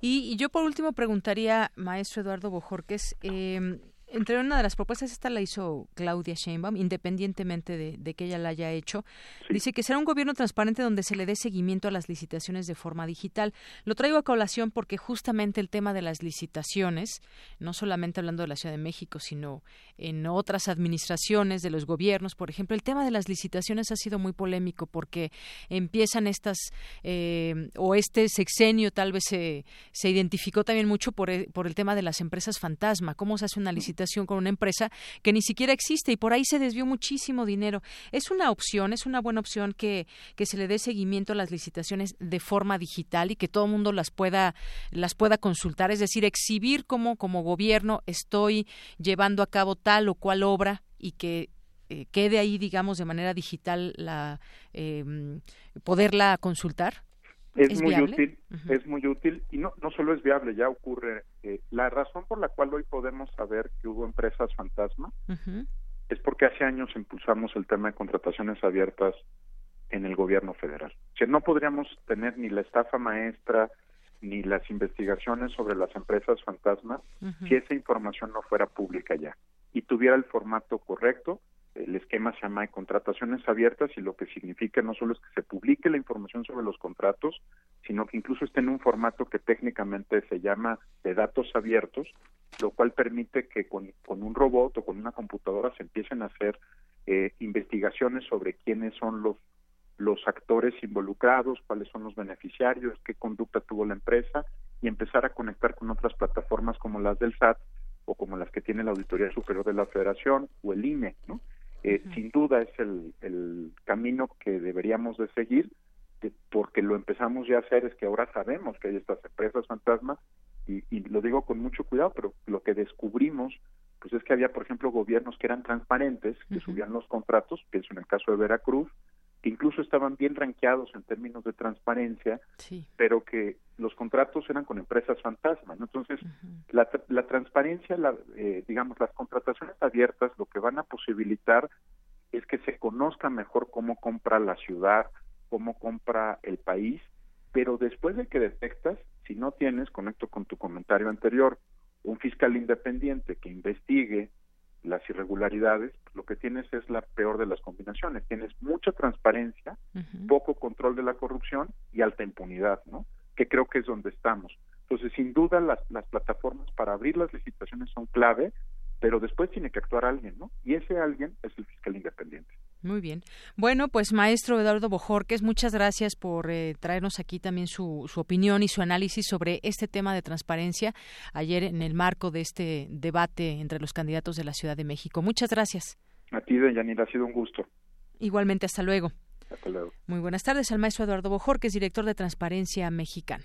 y, yo por último preguntaría, maestro Eduardo Bojorques, eh, entre una de las propuestas, esta la hizo Claudia Sheinbaum, independientemente de, que ella la haya hecho. Dice que será un gobierno transparente donde se le dé seguimiento a las licitaciones de forma digital. Lo traigo a colación porque justamente el tema de las licitaciones, no solamente hablando de la Ciudad de México, sino en otras administraciones de los gobiernos, por ejemplo, el tema de las licitaciones ha sido muy polémico porque empiezan estas, eh, o este sexenio tal vez se, se identificó también mucho por, por el tema de las empresas fantasma, cómo se hace una licitación con una empresa que ni siquiera existe y por ahí se desvió muchísimo dinero. Es una opción, es una buena opción que, que se le dé seguimiento a las licitaciones de forma digital y que todo el mundo las pueda, las pueda consultar, es decir, exhibir cómo como gobierno estoy llevando a cabo tal o cual obra y que eh, quede ahí, digamos, de manera digital la eh, poderla consultar. Es, muy útil, es muy útil y no, no solo es viable, ya ocurre. Eh, la razón por la cual hoy podemos saber que hubo empresas fantasma es porque hace años impulsamos el tema de contrataciones abiertas en el gobierno federal. O no podríamos tener ni la estafa maestra ni las investigaciones sobre las empresas fantasmas si esa información no fuera pública ya y tuviera el formato correcto el esquema se llama de contrataciones abiertas y lo que significa no solo es que se publique la información sobre los contratos, sino que incluso esté en un formato que técnicamente se llama de datos abiertos, lo cual permite que con, un robot o con una computadora se empiecen a hacer eh, investigaciones sobre quiénes son los los actores involucrados, cuáles son los beneficiarios, qué conducta tuvo la empresa y empezar a conectar con otras plataformas como las del SAT o como las que tiene la Auditoría Superior de la Federación o el INE, ¿no? Eh, sin duda es el, el, camino que deberíamos de seguir, porque lo empezamos ya a hacer, es que ahora sabemos que hay estas empresas fantasma, y, y, lo digo con mucho cuidado, pero lo que descubrimos, pues es que había, por ejemplo, gobiernos que eran transparentes, que subían los contratos, pienso en el caso de Veracruz, que incluso estaban bien ranqueados en términos de transparencia, pero que los contratos eran con empresas fantasmas. Entonces, la, la, transparencia, la, eh, digamos, las contrataciones abiertas lo que van a posibilitar es que se conozca mejor cómo compra la ciudad, cómo compra el país, pero después de que detectas, si no tienes, conecto con tu comentario anterior, un fiscal independiente que investigue las irregularidades, lo que tienes es la peor de las combinaciones. Tienes mucha transparencia, poco control de la corrupción y alta impunidad, ¿no? Que creo que es donde estamos. Entonces, sin duda, las, las plataformas para abrir las licitaciones son clave, pero después tiene que actuar alguien, ¿no? Y ese alguien es el fiscal independiente. Muy bien. Bueno, pues maestro Eduardo Bojorques, muchas gracias por eh, traernos aquí también su, su, opinión y su análisis sobre este tema de transparencia ayer en el marco de este debate entre los candidatos de la Ciudad de México. Muchas gracias. A ti, Yanira, ha sido un gusto. Igualmente, hasta luego. Hasta luego. Muy buenas tardes al maestro Eduardo Bojorques, director de Transparencia Mexicana.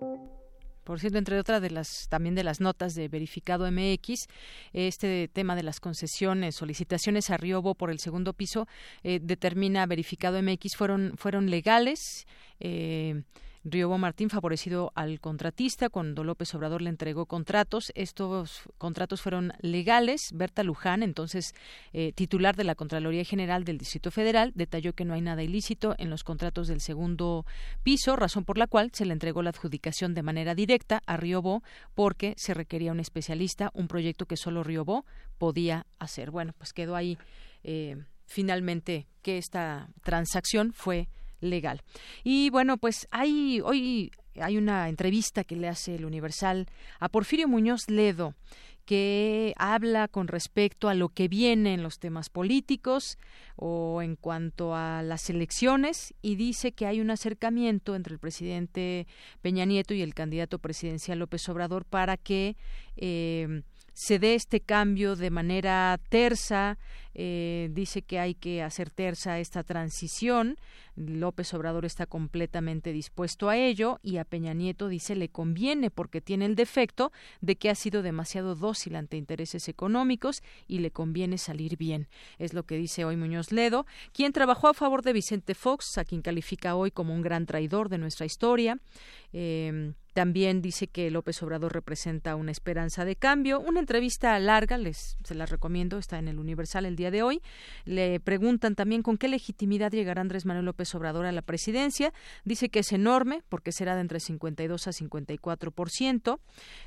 Por cierto, entre otras de las también de las notas de verificado MX, este tema de las concesiones, solicitaciones a Riobo por el segundo piso, eh, determina verificado MX fueron fueron legales. Eh, Riobo Martín favorecido al contratista cuando López Obrador le entregó contratos. Estos contratos fueron legales. Berta Luján, entonces eh, titular de la Contraloría General del Distrito Federal, detalló que no hay nada ilícito en los contratos del segundo piso, razón por la cual se le entregó la adjudicación de manera directa a Riobo porque se requería un especialista, un proyecto que solo Riobo podía hacer. Bueno, pues quedó ahí eh, finalmente que esta transacción fue legal. Y bueno, pues hay hoy hay una entrevista que le hace el Universal a Porfirio Muñoz Ledo que habla con respecto a lo que viene en los temas políticos o en cuanto a las elecciones y dice que hay un acercamiento entre el presidente Peña Nieto y el candidato presidencial López Obrador para que eh, se dé este cambio de manera tersa. Eh, dice que hay que hacer tersa esta transición. López Obrador está completamente dispuesto a ello y a Peña Nieto dice le conviene porque tiene el defecto de que ha sido demasiado dócil ante intereses económicos y le conviene salir bien. Es lo que dice hoy Muñoz Ledo, quien trabajó a favor de Vicente Fox, a quien califica hoy como un gran traidor de nuestra historia. Eh, también dice que López Obrador representa una esperanza de cambio. Una entrevista larga, les se la recomiendo, está en el Universal el día de hoy. Le preguntan también con qué legitimidad llegará Andrés Manuel López Obrador a la presidencia. Dice que es enorme porque será de entre 52 a 54%.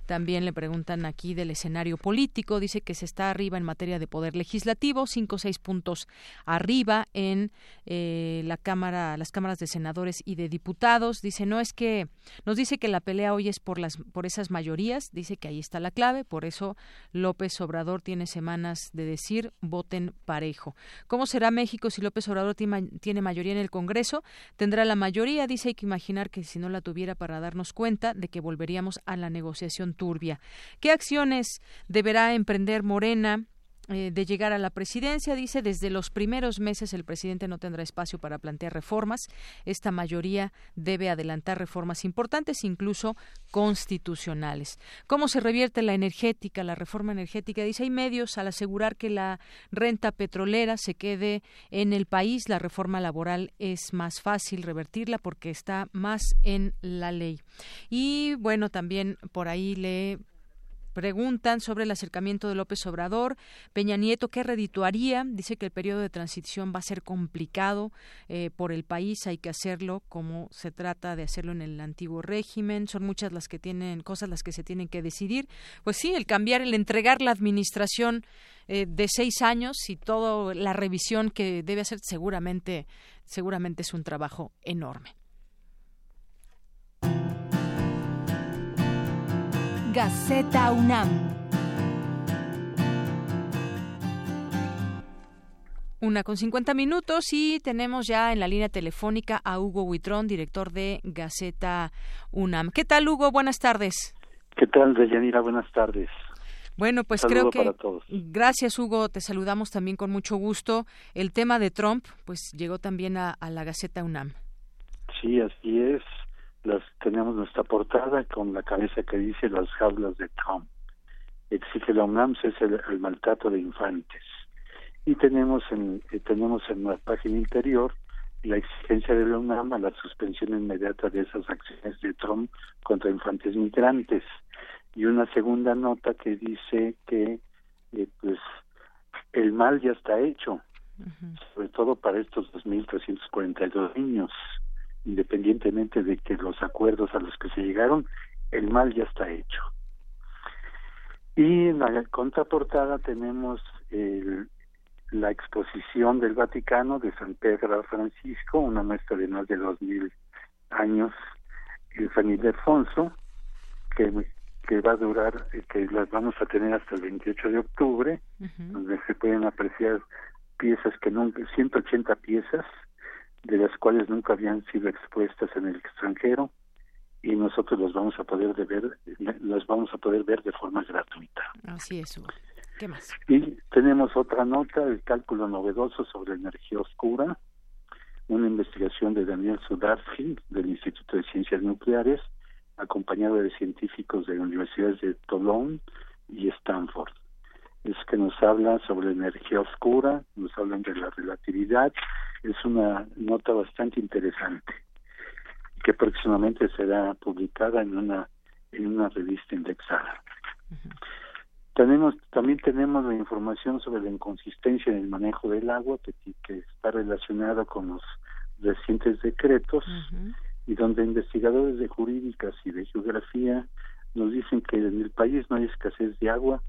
También le preguntan aquí del escenario político. Dice que se está arriba en materia de poder legislativo, cinco o seis puntos arriba en eh, la cámara, las cámaras de senadores y de diputados. Dice no es que nos dice que la pelea hoy es por las por esas mayorías, dice que ahí está la clave, por eso López Obrador tiene semanas de decir voten parejo. ¿Cómo será México si López Obrador tiene mayoría en el Congreso? Tendrá la mayoría, dice, hay que imaginar que si no la tuviera para darnos cuenta de que volveríamos a la negociación turbia. ¿Qué acciones deberá emprender Morena? Eh, de llegar a la presidencia. Dice, desde los primeros meses el presidente no tendrá espacio para plantear reformas. Esta mayoría debe adelantar reformas importantes, incluso constitucionales. ¿Cómo se revierte la energética, la reforma energética? Dice, hay medios al asegurar que la renta petrolera se quede en el país. La reforma laboral es más fácil revertirla porque está más en la ley. Y bueno, también por ahí le Preguntan sobre el acercamiento de López Obrador. Peña Nieto, ¿qué redituaría? Dice que el periodo de transición va a ser complicado eh, por el país. Hay que hacerlo como se trata de hacerlo en el antiguo régimen. Son muchas las que tienen, cosas las que se tienen que decidir. Pues sí, el cambiar, el entregar la administración eh, de seis años y toda la revisión que debe hacer seguramente, seguramente es un trabajo enorme. Gaceta UNAM. Una con cincuenta minutos y tenemos ya en la línea telefónica a Hugo Huitrón, director de Gaceta UNAM. ¿Qué tal, Hugo? Buenas tardes. ¿Qué tal, Deyanira? Buenas tardes. Bueno, pues creo que gracias Hugo, te saludamos también con mucho gusto. El tema de Trump, pues llegó también a, a la Gaceta UNAM. Sí, así es las tenemos nuestra portada con la cabeza que dice las jaulas de Trump. Exige la UNAM es el, maltrato de infantes. Y tenemos en, eh, tenemos en la página interior la exigencia de la UNAM a la suspensión inmediata de esas acciones de Trump contra infantes migrantes. Y una segunda nota que dice que eh, pues el mal ya está hecho, sobre todo para estos 2.342 niños independientemente de que los acuerdos a los que se llegaron, el mal ya está hecho. Y en la contraportada tenemos la exposición del Vaticano de San Pedro Francisco, una muestra de más de dos mil años, el San Ildefonso, que, que va a durar, que las vamos a tener hasta el 28 de octubre, donde se pueden apreciar piezas que nunca, 180 piezas, de las cuales nunca habían sido expuestas en el extranjero, y nosotros los vamos a poder de ver, las vamos a poder ver de forma gratuita. Así es. ¿Qué más? Y tenemos otra nota, el cálculo novedoso sobre energía oscura, una investigación de Daniel Sudarsky del Instituto de Ciencias Nucleares, acompañado de científicos de las universidades de Toulon y Stanford. Es que nos habla sobre energía oscura, nos hablan de la relatividad, es una nota bastante interesante que próximamente será publicada en una en una revista indexada. Tenemos, también tenemos la información sobre la inconsistencia en el manejo del agua que, que está relacionada con los recientes decretos y donde investigadores de jurídicas y de geografía nos dicen que en el país no hay escasez de agua,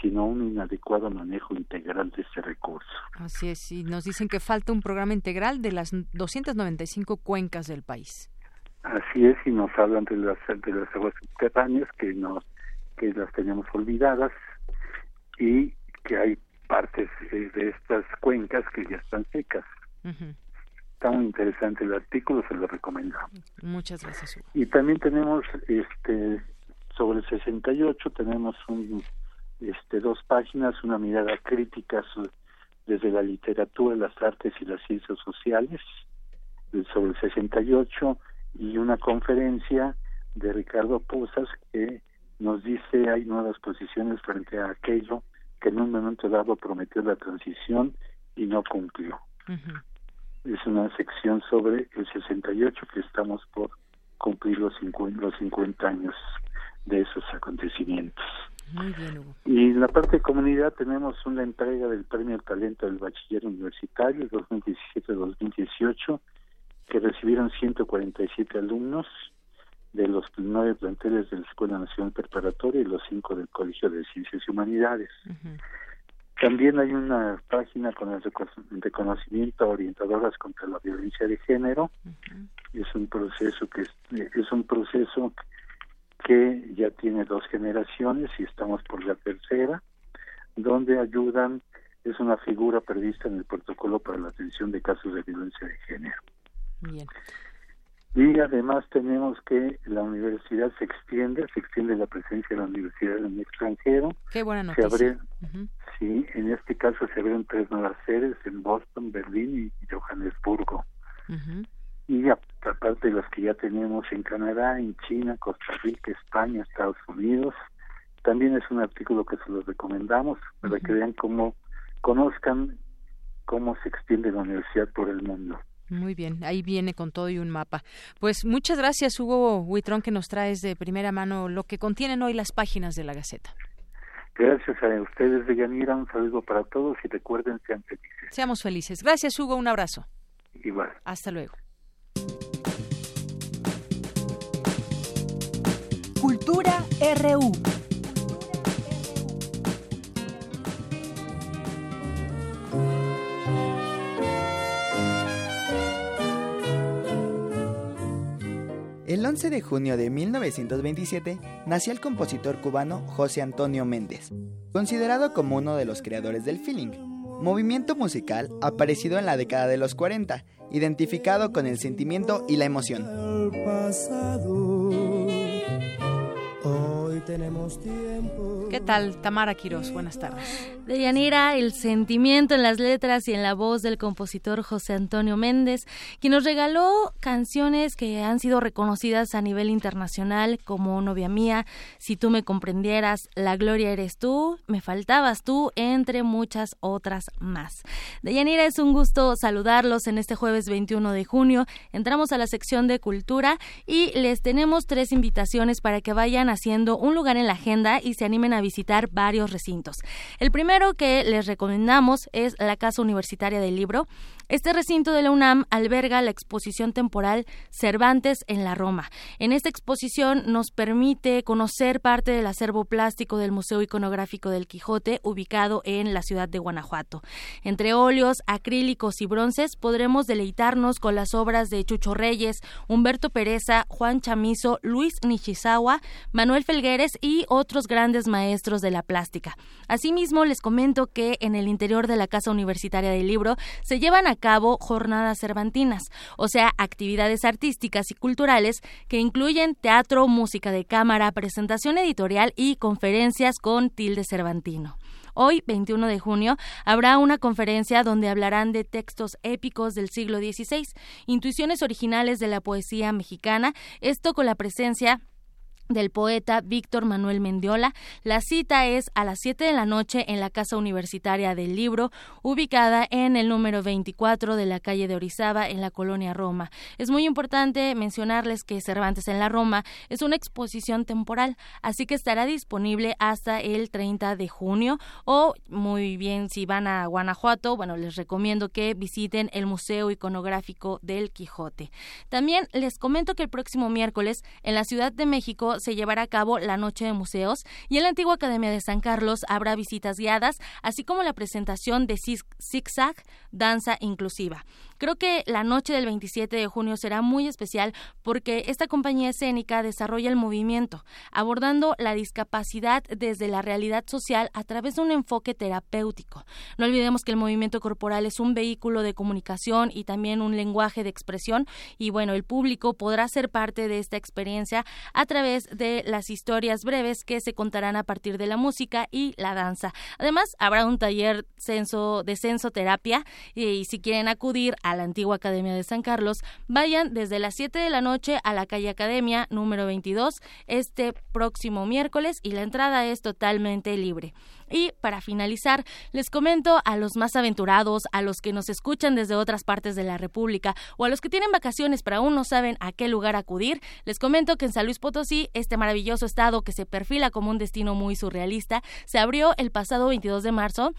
sino un inadecuado manejo integral de ese recurso. Así es, y nos dicen que falta un programa integral de las 295 cuencas del país. Así es, y nos hablan de las, de las aguas subterráneas que, nos, que las tenemos olvidadas y que hay partes eh, de estas cuencas que ya están secas. Está muy interesante el artículo, se lo recomendamos. Muchas gracias. Y también tenemos este sobre el 68 tenemos un este dos páginas, una mirada crítica desde la literatura, las artes y las ciencias sociales sobre el 68 y una conferencia de Ricardo Pozas que nos dice hay nuevas posiciones frente a aquello que en un momento dado prometió la transición y no cumplió. Es una sección sobre el 68 que estamos por cumplir los 50, los 50 años de esos acontecimientos. Muy bien, Hugo. Y en la parte de comunidad tenemos una entrega del Premio al Talento del Bachiller Universitario 2017-2018 que recibieron 147 alumnos de los nueve planteles de la Escuela Nacional Preparatoria y los cinco del Colegio de Ciencias y Humanidades. También hay una página con el reconocimiento a orientadoras contra la violencia de género. Es un proceso que es, un proceso que ya tiene dos generaciones y estamos por la tercera, donde ayudan es una figura prevista en el protocolo para la atención de casos de violencia de género. Bien. Y además tenemos que la universidad se extiende, se extiende la presencia de la universidad en el extranjero. Qué buena noticia. Se Sí, en este caso se abrieron tres nuevas sedes en Boston, Berlín y Johannesburgo. Y aparte de las que ya tenemos en Canadá, en China, Costa Rica, España, Estados Unidos, también es un artículo que se los recomendamos para que vean cómo conozcan cómo se extiende la universidad por el mundo. Muy bien, ahí viene con todo y un mapa. Pues muchas gracias, Hugo Huitrón, que nos traes de primera mano lo que contienen hoy las páginas de la Gaceta. Gracias a ustedes, Deyanira. Un saludo para todos y recuerden, sean felices. Seamos felices. Gracias, Hugo. Un abrazo. Igual. Hasta luego. RU. El 11 de junio de 1927 nació el compositor cubano José Antonio Méndez, considerado como uno de los creadores del feeling, movimiento musical aparecido en la década de los 40, identificado con el sentimiento y la emoción tenemos tiempo. ¿Qué tal, Tamara Quiroz? Buenas tardes. De Yanira, el sentimiento en las letras y en la voz del compositor José Antonio Méndez, quien nos regaló canciones que han sido reconocidas a nivel internacional como Novia Mía, Si tú me comprendieras, La Gloria eres tú, Me faltabas tú, entre muchas otras más. De Yanira, es un gusto saludarlos en este jueves 21 de junio. Entramos a la sección de cultura y les tenemos tres invitaciones para que vayan haciendo un lugar en la agenda y se animen a visitar varios recintos. El primero que les recomendamos es la Casa Universitaria del Libro. Este recinto de la UNAM alberga la exposición temporal Cervantes en la Roma. En esta exposición nos permite conocer parte del acervo plástico del Museo Iconográfico del Quijote, ubicado en la ciudad de Guanajuato. Entre óleos, acrílicos y bronces podremos deleitarnos con las obras de Chucho Reyes, Humberto Pereza, Juan Chamizo, Luis Nishizawa, Manuel Felgueres y otros grandes maestros de la plástica. Asimismo, les comento que en el interior de la Casa Universitaria del Libro se llevan a cabo jornadas cervantinas, o sea, actividades artísticas y culturales que incluyen teatro, música de cámara, presentación editorial y conferencias con tilde cervantino. Hoy, 21 de junio, habrá una conferencia donde hablarán de textos épicos del siglo XVI, intuiciones originales de la poesía mexicana, esto con la presencia del poeta Víctor Manuel Mendiola. La cita es a las 7 de la noche en la Casa Universitaria del Libro, ubicada en el número 24 de la calle de Orizaba, en la colonia Roma. Es muy importante mencionarles que Cervantes en la Roma es una exposición temporal, así que estará disponible hasta el 30 de junio o muy bien si van a Guanajuato, bueno, les recomiendo que visiten el Museo Iconográfico del Quijote. También les comento que el próximo miércoles en la Ciudad de México se llevará a cabo la Noche de Museos y en la antigua Academia de San Carlos habrá visitas guiadas, así como la presentación de Zigzag, Danza Inclusiva. Creo que la noche del 27 de junio será muy especial porque esta compañía escénica desarrolla el movimiento, abordando la discapacidad desde la realidad social a través de un enfoque terapéutico. No olvidemos que el movimiento corporal es un vehículo de comunicación y también un lenguaje de expresión y bueno, el público podrá ser parte de esta experiencia a través de las historias breves que se contarán a partir de la música y la danza. Además, habrá un taller censo, de censoterapia y si quieren acudir la antigua Academia de San Carlos, vayan desde las 7 de la noche a la calle Academia número 22 este próximo miércoles y la entrada es totalmente libre. Y para finalizar, les comento a los más aventurados, a los que nos escuchan desde otras partes de la República o a los que tienen vacaciones pero aún no saben a qué lugar acudir, les comento que en San Luis Potosí, este maravilloso estado que se perfila como un destino muy surrealista, se abrió el pasado 22 de marzo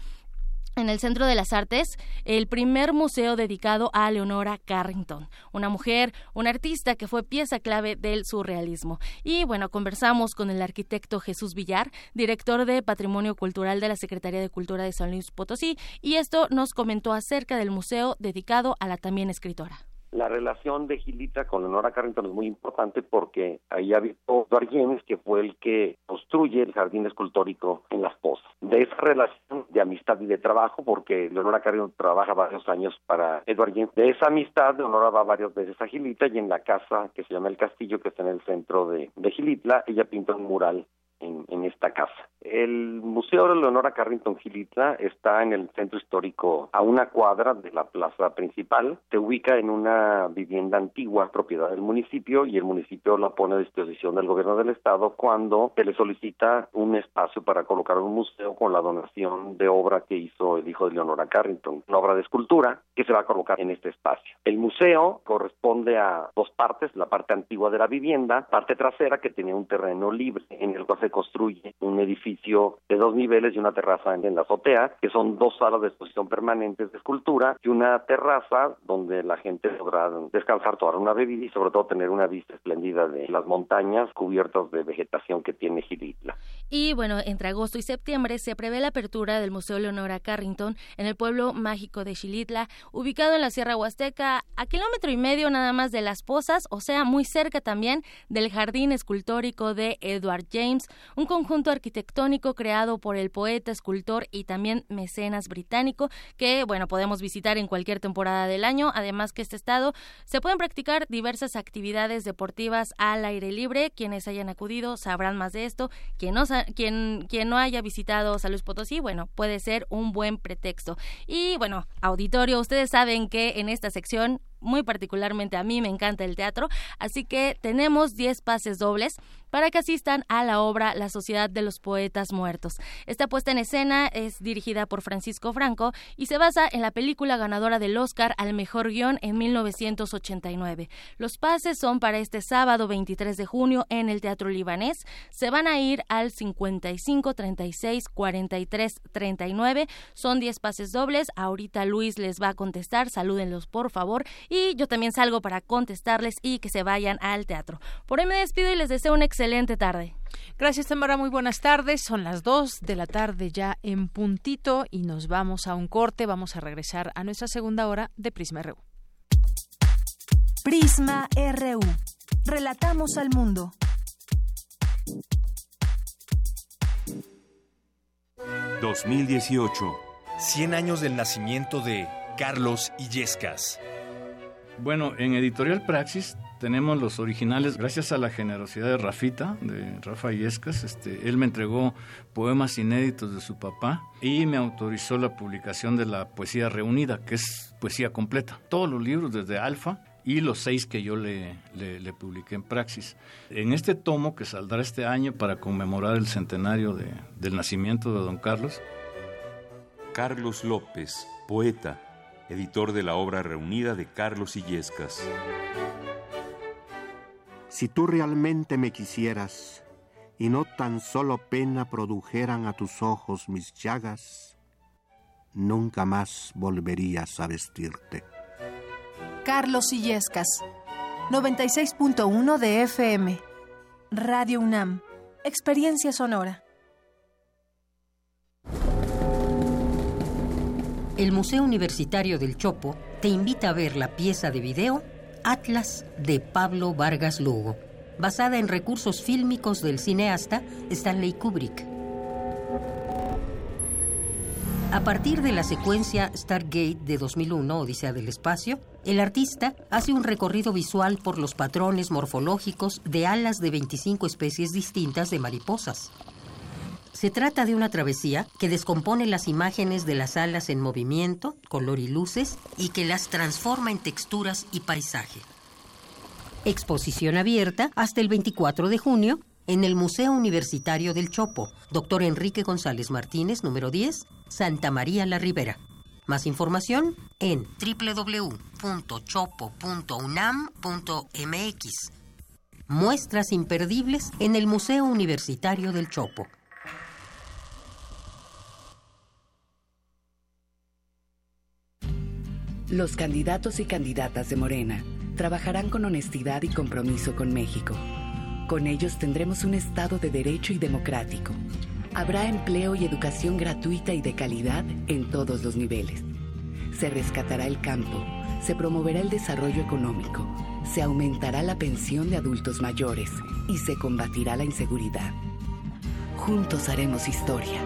en el Centro de las Artes, el primer museo dedicado a Leonora Carrington, una mujer, una artista que fue pieza clave del surrealismo. Y bueno, conversamos con el arquitecto Jesús Villar, director de Patrimonio Cultural de la Secretaría de Cultura de San Luis Potosí, y esto nos comentó acerca del museo dedicado a la también escritora. La relación de Gilita con Leonora Carrington es muy importante porque ahí habitó Edward James, que fue el que construye el jardín escultórico en Las Pozas. De esa relación de amistad y de trabajo, porque Leonora Carrington trabaja varios años para Edward James, de esa amistad Leonora va varias veces a Gilita y en la casa que se llama El Castillo, que está en el centro de, de Gilitla, ella pinta un mural en, esta casa. El Museo de Leonora Carrington Gilitla está en el centro histórico a una cuadra de la plaza principal. Se ubica en una vivienda antigua, propiedad del municipio, y el municipio la pone a disposición del gobierno del estado cuando se le solicita un espacio para colocar un museo con la donación de obra que hizo el hijo de Leonora Carrington, una obra de escultura que se va a colocar en este espacio. El museo corresponde a dos partes, la parte antigua de la vivienda, parte trasera que tenía un terreno libre en el cual se construye un edificio de dos niveles y una terraza en la azotea, que son dos salas de exposición permanentes de escultura y una terraza donde la gente podrá descansar, tomar una bebida y sobre todo tener una vista espléndida de las montañas cubiertas de vegetación que tiene Gilitla. Y bueno, entre agosto y septiembre se prevé la apertura del Museo Leonora Carrington en el pueblo mágico de Xilitla, ubicado en la Sierra Huasteca, a kilómetro y medio nada más de Las Pozas, o sea, muy cerca también del jardín escultórico de Edward James, un conjunto arquitectónico creado por el poeta, escultor y también mecenas británico que, bueno, podemos visitar en cualquier temporada del año. Además que este estado se pueden practicar diversas actividades deportivas al aire libre. Quienes hayan acudido sabrán más de esto. Quien no, quien, quien no haya visitado San Potosí, bueno, puede ser un buen pretexto. Y bueno, auditorio, ustedes saben que en esta sección muy particularmente a mí me encanta el teatro, así que tenemos 10 pases dobles para que asistan a la obra La Sociedad de los Poetas Muertos. Esta puesta en escena es dirigida por Francisco Franco y se basa en la película ganadora del Oscar al mejor guion en 1989. Los pases son para este sábado 23 de junio en el Teatro Libanés. Se van a ir al 55 36 43 39. Son 10 pases dobles. Ahorita Luis les va a contestar. Salúdenlos por favor. Y yo también salgo para contestarles y que se vayan al teatro. Por hoy me despido y les deseo una excelente tarde. Gracias, Tamara. Muy buenas tardes. Son las 2 de la tarde ya en puntito y nos vamos a un corte. Vamos a regresar a nuestra segunda hora de Prisma RU. Prisma RU. Relatamos al mundo. ...2018... 100 años del nacimiento de Carlos Illescas. Bueno, en Editorial Praxis tenemos los originales, gracias a la generosidad de Rafita, de Rafa Illescas, este, él me entregó poemas inéditos de su papá y me autorizó la publicación de la poesía reunida, que es poesía completa. Todos los libros desde Alfa y los seis que yo le, publiqué en Praxis. En este tomo que saldrá este año para conmemorar el centenario de, del nacimiento de don Carlos. Carlos López, poeta, editor de la obra reunida de Carlos Illescas. Si tú realmente me quisieras y no tan solo pena produjeran a tus ojos mis llagas, nunca más volverías a vestirte. Carlos Illescas, 96.1 de FM, Radio UNAM, Experiencia Sonora. El Museo Universitario del Chopo te invita a ver la pieza de video Atlas de Pablo Vargas Lugo, basada en recursos fílmicos del cineasta Stanley Kubrick. A partir de la secuencia Stargate de 2001, Odisea del Espacio, el artista hace un recorrido visual por los patrones morfológicos de alas de 25 especies distintas de mariposas. Se trata de una travesía que descompone las imágenes de las alas en movimiento, color y luces, y que las transforma en texturas y paisaje. Exposición abierta hasta el 24 de junio en el Museo Universitario del Chopo, Dr. Enrique González Martínez, número 10, Santa María la Ribera. Más información en www.chopo.unam.mx. Muestras imperdibles en el Museo Universitario del Chopo. Los candidatos y candidatas de Morena trabajarán con honestidad y compromiso con México con ellos tendremos un Estado de derecho y democrático. Habrá empleo y educación gratuita y de calidad en todos los niveles. Se rescatará el campo, se promoverá el desarrollo económico, se aumentará la pensión de adultos mayores y se combatirá la inseguridad. Juntos haremos historia.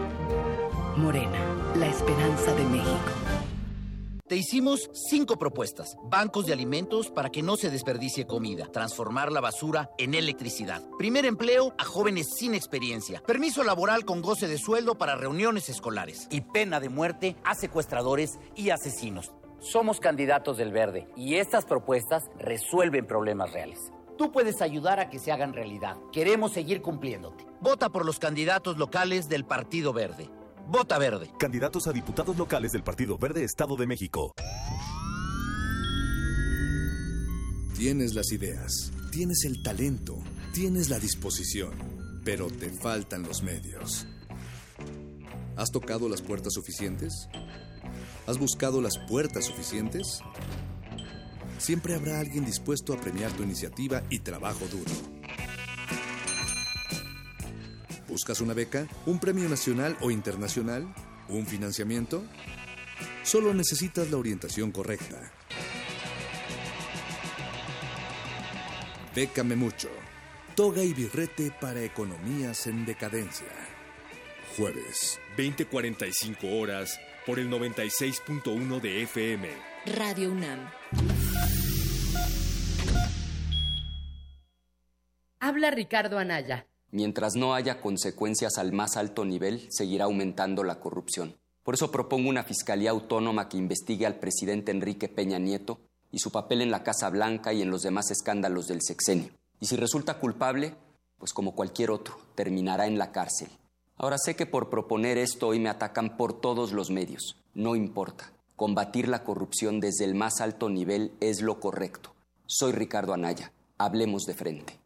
Morena, la esperanza de México. Te hicimos cinco propuestas. Bancos de alimentos para que no se desperdicie comida. Transformar la basura en electricidad. Primer empleo a jóvenes sin experiencia. Permiso laboral con goce de sueldo para reuniones escolares. Y pena de muerte a secuestradores y asesinos. Somos candidatos del verde y estas propuestas resuelven problemas reales. Tú puedes ayudar a que se hagan realidad. Queremos seguir cumpliéndote. Vota por los candidatos locales del Partido Verde. Vota Verde. Candidatos a diputados locales del Partido Verde Estado de México. Tienes las ideas, tienes el talento, tienes la disposición, pero te faltan los medios. ¿Has tocado las puertas suficientes? ¿Has buscado las puertas suficientes? Siempre habrá alguien dispuesto a premiar tu iniciativa y trabajo duro. ¿Buscas una beca? ¿Un premio nacional o internacional? ¿Un financiamiento? Solo necesitas la orientación correcta. Bécame mucho. Toga y birrete para economías en decadencia. Jueves, 20:45 horas por el 96.1 de FM. Radio UNAM. Habla Ricardo Anaya. Mientras no haya consecuencias al más alto nivel, seguirá aumentando la corrupción. Por eso propongo una fiscalía autónoma que investigue al presidente Enrique Peña Nieto y su papel en la Casa Blanca y en los demás escándalos del sexenio. Y si resulta culpable, pues como cualquier otro, terminará en la cárcel. Ahora sé que por proponer esto hoy me atacan por todos los medios. No importa. Combatir la corrupción desde el más alto nivel es lo correcto. Soy Ricardo Anaya. Hablemos de frente.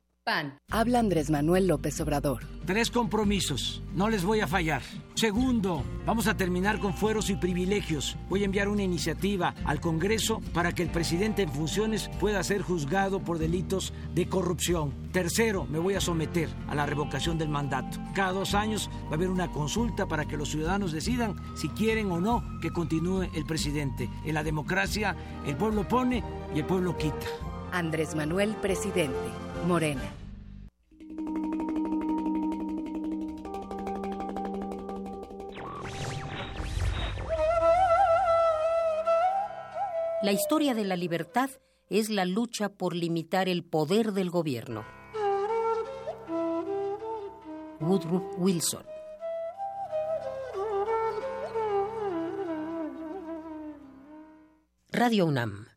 Habla Andrés Manuel López Obrador. Tres compromisos, no les voy a fallar. Segundo, vamos a terminar con fueros y privilegios. Voy a enviar una iniciativa al Congreso para que el presidente en funciones pueda ser juzgado por delitos de corrupción. Tercero, me voy a someter a la revocación del mandato. Cada dos años va a haber una consulta para que los ciudadanos decidan si quieren o no que continúe el presidente. En la democracia, el pueblo pone y el pueblo quita. Andrés Manuel, presidente. Morena. La historia de la libertad es la lucha por limitar el poder del gobierno. Woodrow Wilson. Radio UNAM.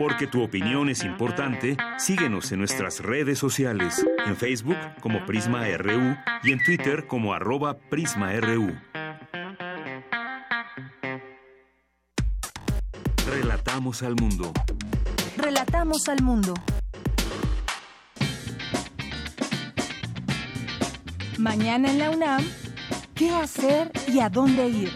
Porque tu opinión es importante, síguenos en nuestras redes sociales, en Facebook como Prisma RU y en Twitter como arroba PrismaRU. Relatamos al mundo. Relatamos al mundo. Mañana en la UNAM, ¿qué hacer y a dónde ir?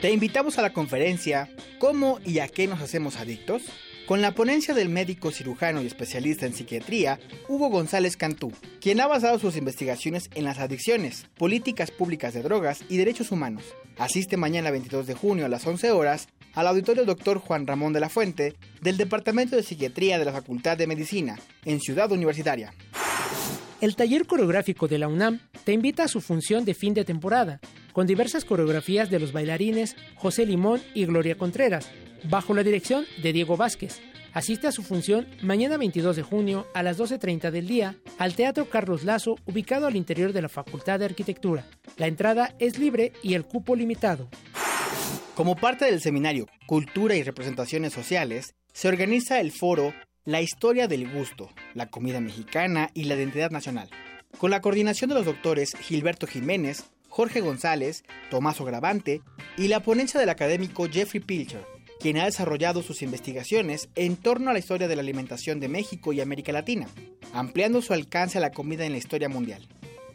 Te invitamos a la conferencia ¿Cómo y a qué nos hacemos adictos? Con la ponencia del médico cirujano y especialista en psiquiatría, Hugo González Cantú, quien ha basado sus investigaciones en las adicciones, políticas públicas de drogas y derechos humanos. Asiste mañana 22 de junio a las 11 horas al auditorio Dr. Juan Ramón de la Fuente del Departamento de Psiquiatría de la Facultad de Medicina, en Ciudad Universitaria. El taller coreográfico de la UNAM te invita a su función de fin de temporada, con diversas coreografías de los bailarines José Limón y Gloria Contreras, bajo la dirección de Diego Vázquez. Asiste a su función mañana 22 de junio a las 12.30 del día al Teatro Carlos Lazo, ubicado al interior de la Facultad de Arquitectura. La entrada es libre y el cupo limitado. Como parte del seminario Cultura y Representaciones Sociales, se organiza el foro La historia del gusto, la comida mexicana y la identidad nacional, con la coordinación de los doctores Gilberto Jiménez, Jorge González, Tomás Gravante y la ponencia del académico Jeffrey Pilcher, quien ha desarrollado sus investigaciones en torno a la historia de la alimentación de México y América Latina, ampliando su alcance a la comida en la historia mundial.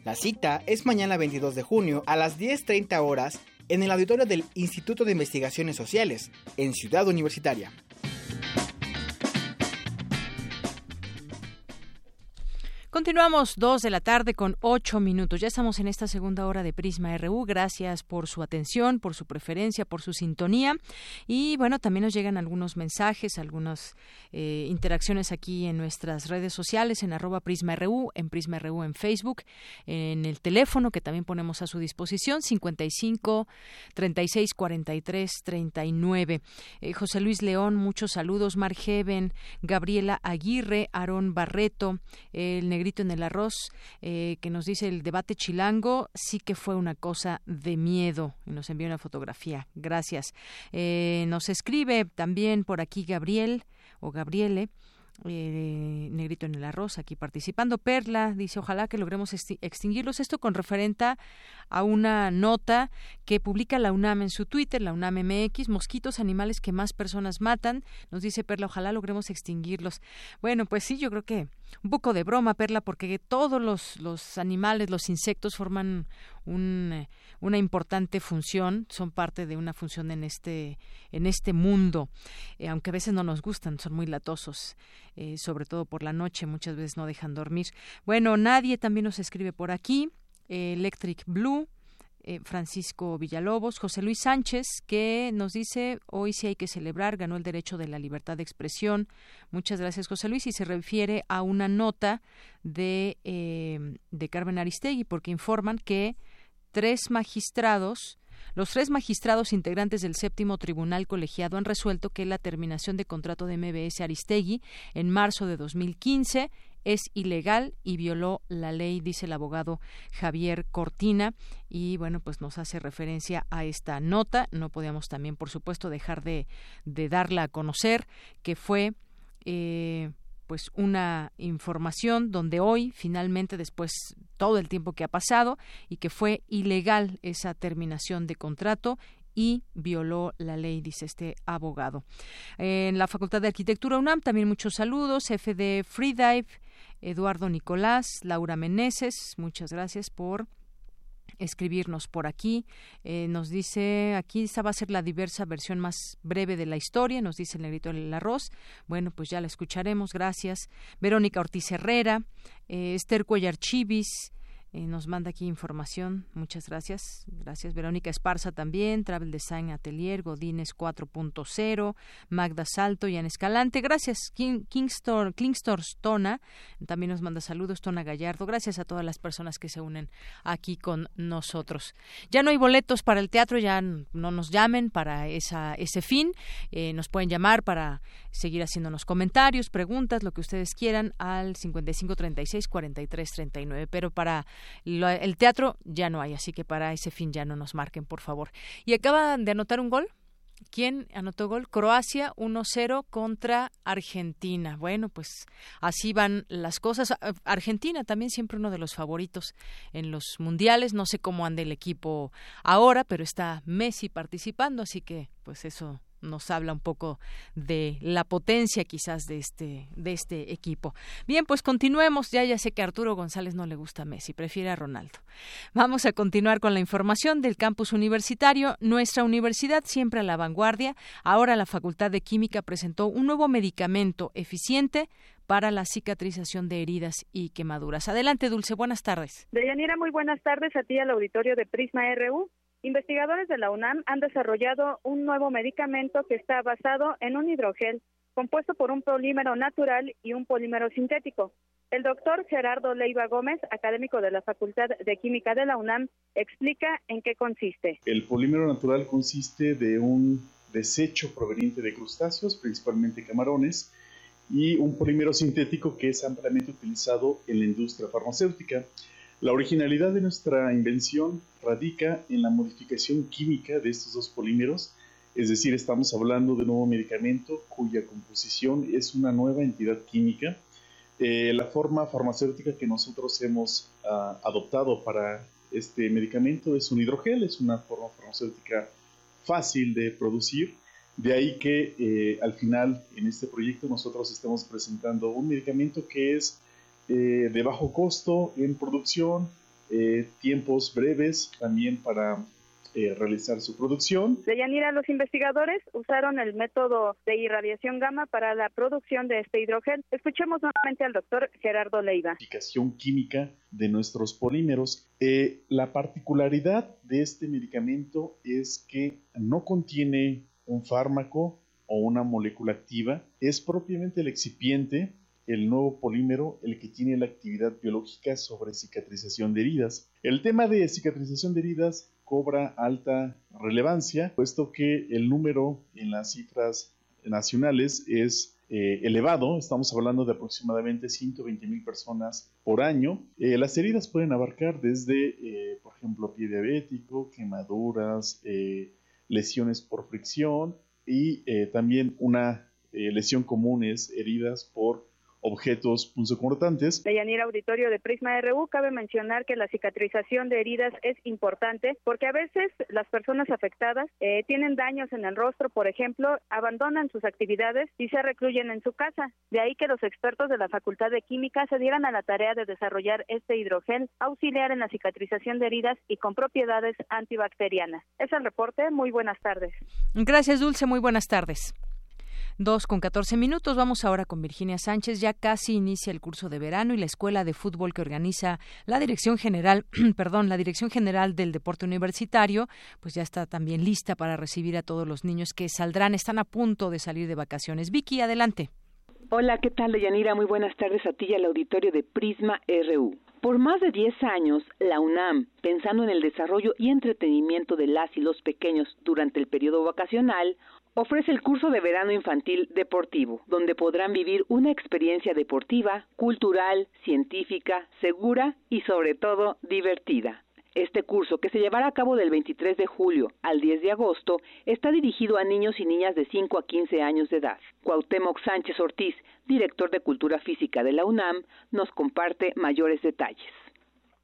La cita es mañana 22 de junio a las 10.30 horas en el auditorio del Instituto de Investigaciones Sociales, en Ciudad Universitaria. Continuamos dos de la tarde con ocho minutos. Ya estamos en esta segunda hora de Prisma RU. Gracias por su atención, por su preferencia, por su sintonía. Y bueno, también nos llegan algunos mensajes, algunas eh, interacciones aquí en nuestras redes sociales, en arroba Prisma RU, en Prisma RU en Facebook, en el teléfono que también ponemos a su disposición, 55 36 43 39. José Luis León, muchos saludos. Margeven, Gabriela Aguirre, Aarón Barreto, el Negrito en el arroz, eh, que nos dice el debate chilango, sí que fue una cosa de miedo. Y nos envió una fotografía. Gracias. Eh, nos escribe también por aquí Gabriel o Gabriele. Eh, negrito en el arroz aquí participando. Perla dice, ojalá que logremos extinguirlos. Esto con referente a una nota que publica la UNAM en su Twitter, la UNAM MX, mosquitos, animales que más personas matan. Nos dice Perla, ojalá logremos extinguirlos. Bueno, pues sí, yo creo que un poco de broma, Perla, porque todos los, los animales, los insectos forman un, una importante función, son parte de una función en este, en este mundo, eh, aunque a veces no nos gustan, son muy latosos, eh, sobre todo por la noche, muchas veces no dejan dormir. Bueno, nadie también nos escribe por aquí, eh, Electric Blue, Francisco Villalobos, José Luis Sánchez, que nos dice hoy sí hay que celebrar, ganó el derecho de la libertad de expresión. Muchas gracias, José Luis, y se refiere a una nota de, de Carmen Aristegui, porque informan que tres magistrados los tres magistrados integrantes del séptimo tribunal colegiado han resuelto que la terminación de contrato de MBS Aristegui en marzo de 2015 es ilegal y violó la ley, dice el abogado Javier Cortina. Y bueno, pues nos hace referencia a esta nota. No podíamos también, por supuesto, dejar de, de darla a conocer, que fue. Eh, pues una información donde hoy finalmente después todo el tiempo que ha pasado y que fue ilegal esa terminación de contrato y violó la ley, dice este abogado. En la Facultad de Arquitectura UNAM también muchos saludos. FD Freedive, Eduardo Nicolás, Laura Meneses, muchas gracias por escribirnos por aquí. Eh, nos dice, aquí esta va a ser la diversa versión más breve de la historia, nos dice el negrito del arroz. Bueno, pues ya la escucharemos, gracias. Verónica Ortiz Herrera, eh, Esther Cuellar Chivis, eh, nos manda aquí información. Muchas gracias. Gracias. Verónica Esparza también. Travel Design Atelier, Godines 4.0, Magda Salto, y Escalante. Gracias. King, Kingstor, Tona también nos manda saludos. Tona Gallardo. Gracias a todas las personas que se unen aquí con nosotros. Ya no hay boletos para el teatro, ya no nos llamen para esa, ese fin. Eh, nos pueden llamar para seguir haciéndonos comentarios, preguntas, lo que ustedes quieran al 5536 4339. Pero para el teatro ya no hay, así que para ese fin ya no nos marquen, por favor. Y acaban de anotar un gol. ¿Quién anotó gol? Croacia 1-0 contra Argentina. Bueno, pues así van las cosas. Argentina también siempre uno de los favoritos en los mundiales. No sé cómo anda el equipo ahora, pero está Messi participando, así que pues eso nos habla un poco de la potencia quizás de este de este equipo. Bien, pues continuemos. Ya ya sé que a Arturo González no le gusta Messi, prefiere a Ronaldo. Vamos a continuar con la información del campus universitario. Nuestra universidad siempre a la vanguardia. Ahora la Facultad de Química presentó un nuevo medicamento eficiente para la cicatrización de heridas y quemaduras. Adelante, Dulce, buenas tardes. Deyanira, muy buenas tardes a ti al auditorio de Prisma RU. Investigadores de la UNAM han desarrollado un nuevo medicamento que está basado en un hidrogel compuesto por un polímero natural y un polímero sintético. El doctor Gerardo Leiva Gómez, académico de la Facultad de Química de la UNAM, explica en qué consiste. El polímero natural consiste de un desecho proveniente de crustáceos, principalmente camarones, y un polímero sintético que es ampliamente utilizado en la industria farmacéutica. La originalidad de nuestra invención radica en la modificación química de estos dos polímeros, es decir, estamos hablando de un nuevo medicamento cuya composición es una nueva entidad química. Eh, la forma farmacéutica que nosotros hemos ah, adoptado para este medicamento es un hidrogel, es una forma farmacéutica fácil de producir. De ahí que eh, al final en este proyecto nosotros estamos presentando un medicamento que es eh, de bajo costo en producción, eh, tiempos breves también para eh, realizar su producción. De Yanira, los investigadores usaron el método de irradiación gamma para la producción de este hidrogel. Escuchemos nuevamente al doctor Gerardo Leiva. Aplicación química de nuestros polímeros. la particularidad de este medicamento es que no contiene un fármaco o una molécula activa, es propiamente el excipiente el nuevo polímero el que tiene la actividad biológica sobre cicatrización de heridas. El tema de cicatrización de heridas cobra alta relevancia, puesto que el número en las cifras nacionales es eh, elevado, estamos hablando de aproximadamente 120 mil personas por año. Eh, las heridas pueden abarcar desde, eh, por ejemplo, pie diabético, quemaduras, lesiones por fricción y también una lesión común es heridas por objetos punzocortantes. De Yanira Auditorio de Prisma RU, cabe mencionar que la cicatrización de heridas es importante porque a veces las personas afectadas eh, tienen daños en el rostro, por ejemplo, abandonan sus actividades y se recluyen en su casa. De ahí que los expertos de la Facultad de Química se dieran a la tarea de desarrollar este hidrogel auxiliar en la cicatrización de heridas y con propiedades antibacterianas. Es el reporte. Muy buenas tardes. Gracias, Dulce. Muy buenas tardes. Dos con catorce minutos. Vamos ahora con Virginia Sánchez. Ya casi inicia el curso de verano y la escuela de fútbol que organiza la Dirección General, perdón, la Dirección General del Deporte Universitario, pues ya está también lista para recibir a todos los niños que saldrán, están a punto de salir de vacaciones. Vicky, adelante. Hola, ¿qué tal, Yanira? Muy buenas tardes a ti al auditorio de Prisma RU. Por más de 10 años, la UNAM, pensando en el desarrollo y entretenimiento de las y los pequeños durante el periodo vacacional, ofrece el curso de verano infantil deportivo, donde podrán vivir una experiencia deportiva, cultural, científica, segura y sobre todo divertida. Este curso, que se llevará a cabo del 23 de julio al 10 de agosto, está dirigido a niños y niñas de 5 a 15 años de edad. Cuauhtémoc Sánchez Ortiz, director de Cultura Física de la UNAM, nos comparte mayores detalles.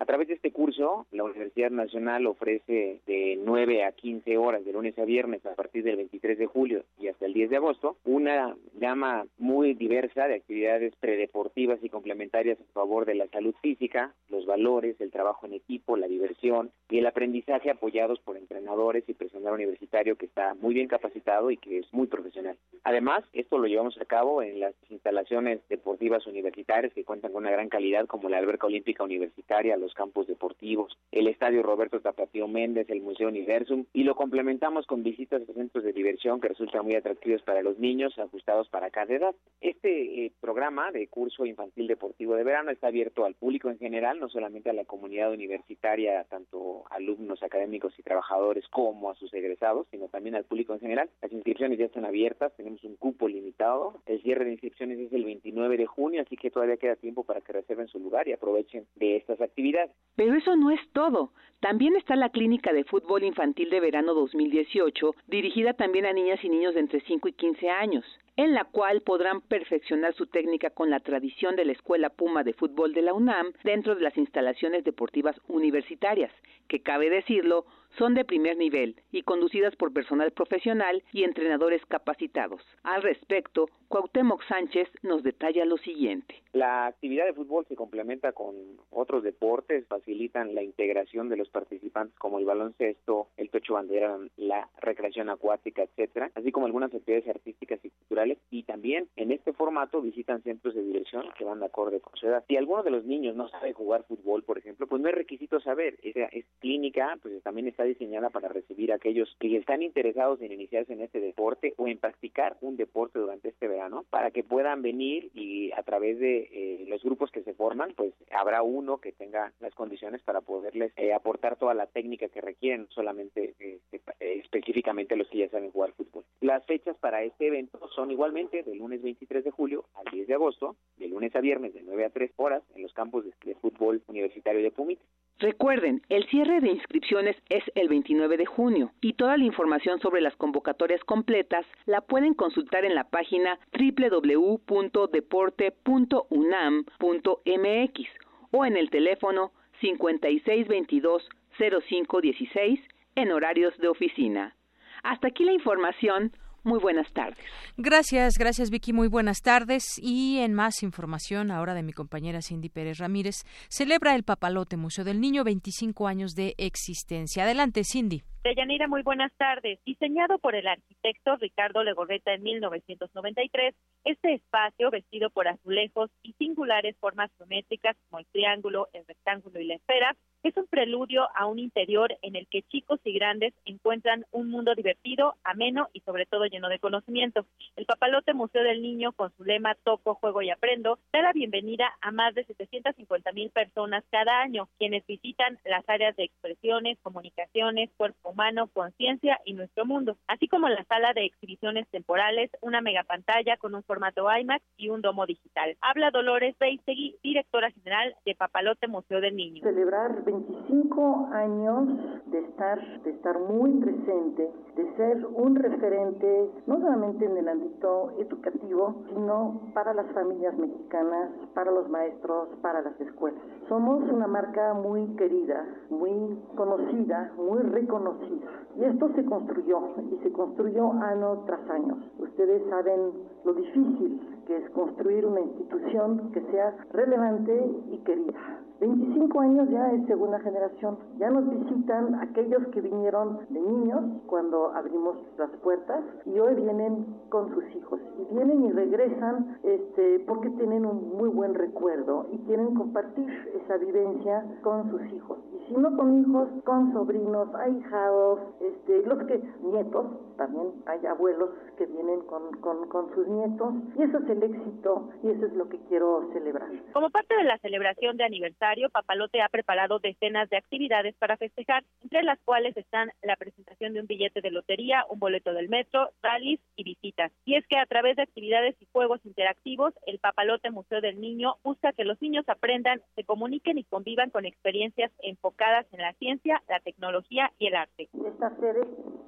A través de este curso, la Universidad Nacional ofrece de 9 a 15 horas de lunes a viernes a partir del 23 de julio y hasta el 10 de agosto una gama muy diversa de actividades predeportivas y complementarias a favor de la salud física, los valores, el trabajo en equipo, la diversión y el aprendizaje apoyados por entrenadores y personal universitario que está muy bien capacitado y que es muy profesional. Además, esto lo llevamos a cabo en las instalaciones deportivas universitarias que cuentan con una gran calidad como la Alberca Olímpica Universitaria, los campos deportivos, el Estadio Roberto Tapatío Méndez, el Museo Universum y lo complementamos con visitas a centros de diversión que resultan muy atractivos para los niños, ajustados para cada edad. Este eh, programa de curso infantil deportivo de verano está abierto al público en general, no solamente a la comunidad universitaria, tanto alumnos, académicos y trabajadores como a sus egresados, sino también al público en general. Las inscripciones ya están abiertas, tenemos un cupo limitado. El cierre de inscripciones es el 29 de junio, así que todavía queda tiempo para que reserven su lugar y aprovechen de estas actividades. Pero eso no es todo. También está la Clínica de Fútbol Infantil de Verano 2018, dirigida también a niñas y niños de entre 5 y 15 años, en la cual podrán perfeccionar su técnica con la tradición de la Escuela Puma de Fútbol de la UNAM dentro de las instalaciones deportivas universitarias, que cabe decirlo, son de primer nivel y conducidas por personal profesional y entrenadores capacitados. Al respecto, Cuauhtémoc Sánchez nos detalla lo siguiente. La actividad de fútbol se complementa con otros deportes, facilitan la integración de los participantes como el baloncesto, el tocho bandera, la recreación acuática, etcétera, así como algunas actividades artísticas y culturales y también en este formato visitan centros de diversión que van de acorde con su edad. Si alguno de los niños no sabe jugar fútbol, por ejemplo, pues no es requisito saber, es, es clínica, pues también está diseñada para recibir a aquellos que están interesados en iniciarse en este deporte o en practicar un deporte durante este verano, para que puedan venir y a través de eh, los grupos que se forman, pues habrá uno que tenga las condiciones para poderles eh, aportar toda la técnica que requieren, solamente este, eh, específicamente los que ya saben jugar fútbol. Las fechas para este evento son igualmente del lunes 23 de julio al 10 de agosto, de lunes a viernes de 9 a 3 horas en los campos de, de fútbol universitario de Pumit. Recuerden, el cierre de inscripciones es el 29 de junio y toda la información sobre las convocatorias completas la pueden consultar en la página www.deporte.unam.mx o en el teléfono 5622-0516 en horarios de oficina. Hasta aquí la información. Muy buenas tardes. Gracias, gracias Vicky. Muy buenas tardes. Y en más información ahora de mi compañera Cindy Pérez Ramírez, celebra el Papalote Museo del Niño 25 años de existencia. Adelante, Cindy. Deyanira, muy buenas tardes. Diseñado por el arquitecto Ricardo Legorreta en 1993, este espacio, vestido por azulejos y singulares formas geométricas como el triángulo, el rectángulo y la esfera, es un preludio a un interior en el que chicos y grandes encuentran un mundo divertido, ameno y sobre todo lleno de conocimiento. El Papalote Museo del Niño, con su lema Toco, Juego y Aprendo, da la bienvenida a más de 750 mil personas cada año, quienes visitan las áreas de expresiones, comunicaciones, cuerpo humano, conciencia y nuestro mundo, así como la sala de exhibiciones temporales, una megapantalla con un formato IMAX y un domo digital. Habla Dolores Beistegui, directora general de Papalote Museo del Niño. Celebrar 25 años de estar, de estar muy presente, de ser un referente no solamente en el ámbito educativo, sino para las familias mexicanas, para los maestros, para las escuelas. Somos una marca muy querida, muy conocida, muy reconocida y esto se construyó y se construyó año tras año. Ustedes saben lo difícil que es construir una institución que sea relevante y querida. 25 años ya es segunda generación. Ya nos visitan aquellos que vinieron de niños cuando abrimos las puertas y hoy vienen con sus hijos. Y vienen y regresan este, porque tienen un muy buen recuerdo y quieren compartir esa vivencia con sus hijos. Y si no con hijos, con sobrinos, ahijados, este, los que, nietos, también hay abuelos que vienen con, con, con sus nietos. Y eso es el éxito y eso es lo que quiero celebrar. Como parte de la celebración de aniversario, Papalote ha preparado decenas de actividades para festejar, entre las cuales están la presentación de un billete de lotería, un boleto del metro, rallies y visitas. Y es que a través de actividades y juegos interactivos, el Papalote Museo del Niño busca que los niños aprendan, se comuniquen y convivan con experiencias enfocadas en la ciencia, la tecnología y el arte. Esta sede,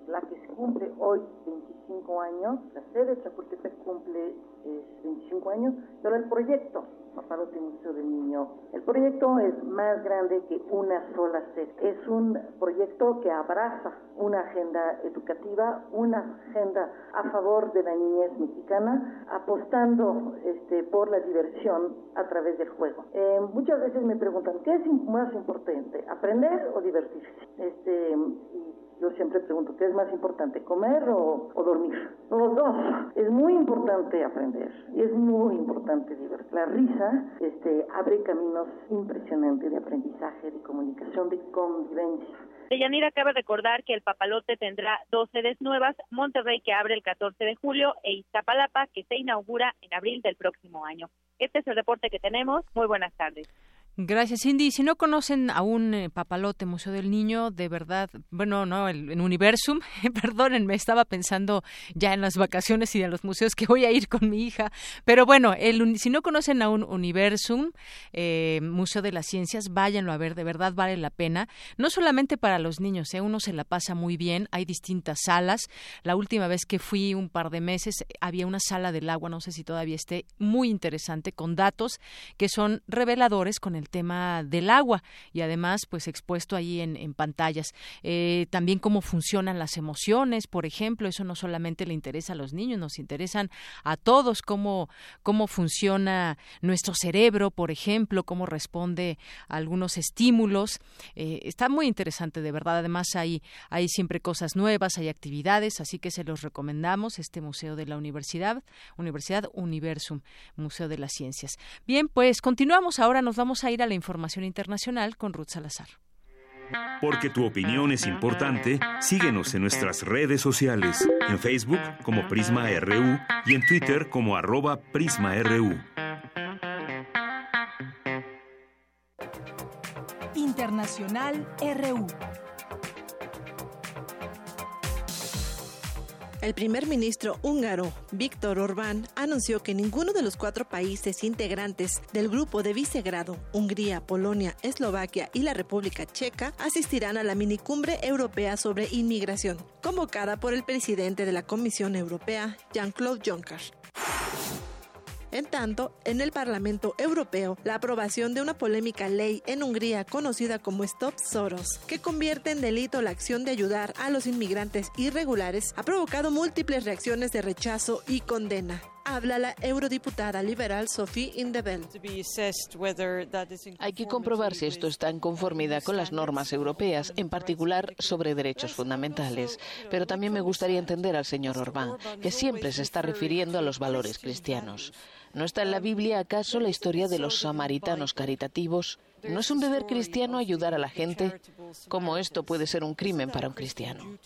la que se cumple hoy 25 años, la sede de Chapultepec cumple 25 eh, años, pero el proyecto Papalote Museo del Niño. El proyecto es más grande que una sola sede. Es un proyecto que abraza una agenda educativa, una agenda a favor de la niñez mexicana, apostando este, por la diversión a través del juego. Eh, muchas veces me preguntan, ¿qué es más importante, aprender o divertirse? Este, yo siempre pregunto, ¿qué es más importante, comer o, dormir? Los dos. Es muy importante aprender y es muy importante divertir. La risa este, abre caminos impresionantes de aprendizaje, de comunicación, de convivencia. Deyanira acaba recordar que el Papalote tendrá dos sedes nuevas, Monterrey que abre el 14 de julio e Iztapalapa que se inaugura en abril del próximo año. Este es el reporte que tenemos. Muy buenas tardes. Gracias, Cindy. Si no conocen a un eh, papalote Museo del Niño, de verdad, bueno, no, el, en Universum, perdónenme, estaba pensando ya en las vacaciones y en los museos que voy a ir con mi hija, pero bueno, el, si no conocen a un Universum, eh, Museo de las Ciencias, váyanlo a ver, de verdad vale la pena, no solamente para los niños, eh, uno se la pasa muy bien, hay distintas salas. La última vez que fui un par de meses había una sala del agua, no sé si todavía esté, muy interesante, con datos que son reveladores con el el tema del agua y además pues expuesto ahí en, pantallas. Eh, también cómo funcionan las emociones, por ejemplo, eso no solamente le interesa a los niños, nos interesan a todos cómo, cómo funciona nuestro cerebro, por ejemplo, cómo responde a algunos estímulos. Eh, está muy interesante, de verdad. Además hay, hay siempre cosas nuevas, hay actividades, así que se los recomendamos, este Museo de la Universidad, Universidad Universum, Museo de las Ciencias. Bien, pues continuamos, ahora nos vamos a ir a la información internacional con Ruth Salazar. Porque tu opinión es importante, síguenos en nuestras redes sociales, en Facebook como Prisma RU y en Twitter como arroba PrismaRU. Internacional RU. El primer ministro húngaro, Víctor Orbán, anunció que ninguno de los cuatro países integrantes del grupo de Visegrado, Hungría, Polonia, Eslovaquia y la República Checa, asistirán a la minicumbre europea sobre inmigración, convocada por el presidente de la Comisión Europea, Jean-Claude Juncker. En tanto, en el Parlamento Europeo, la aprobación de una polémica ley en Hungría conocida como Stop Soros, que convierte en delito la acción de ayudar a los inmigrantes irregulares, ha provocado múltiples reacciones de rechazo y condena habla la eurodiputada liberal Sophie Indebel. Hay que comprobar si esto está en conformidad con las normas europeas, en particular sobre derechos fundamentales. Pero también me gustaría entender al señor Orbán, que siempre se está refiriendo a los valores cristianos. ¿No está en la Biblia acaso la historia de los samaritanos caritativos? ¿No es un deber cristiano ayudar a la gente? ¿Cómo esto puede ser un crimen para un cristiano?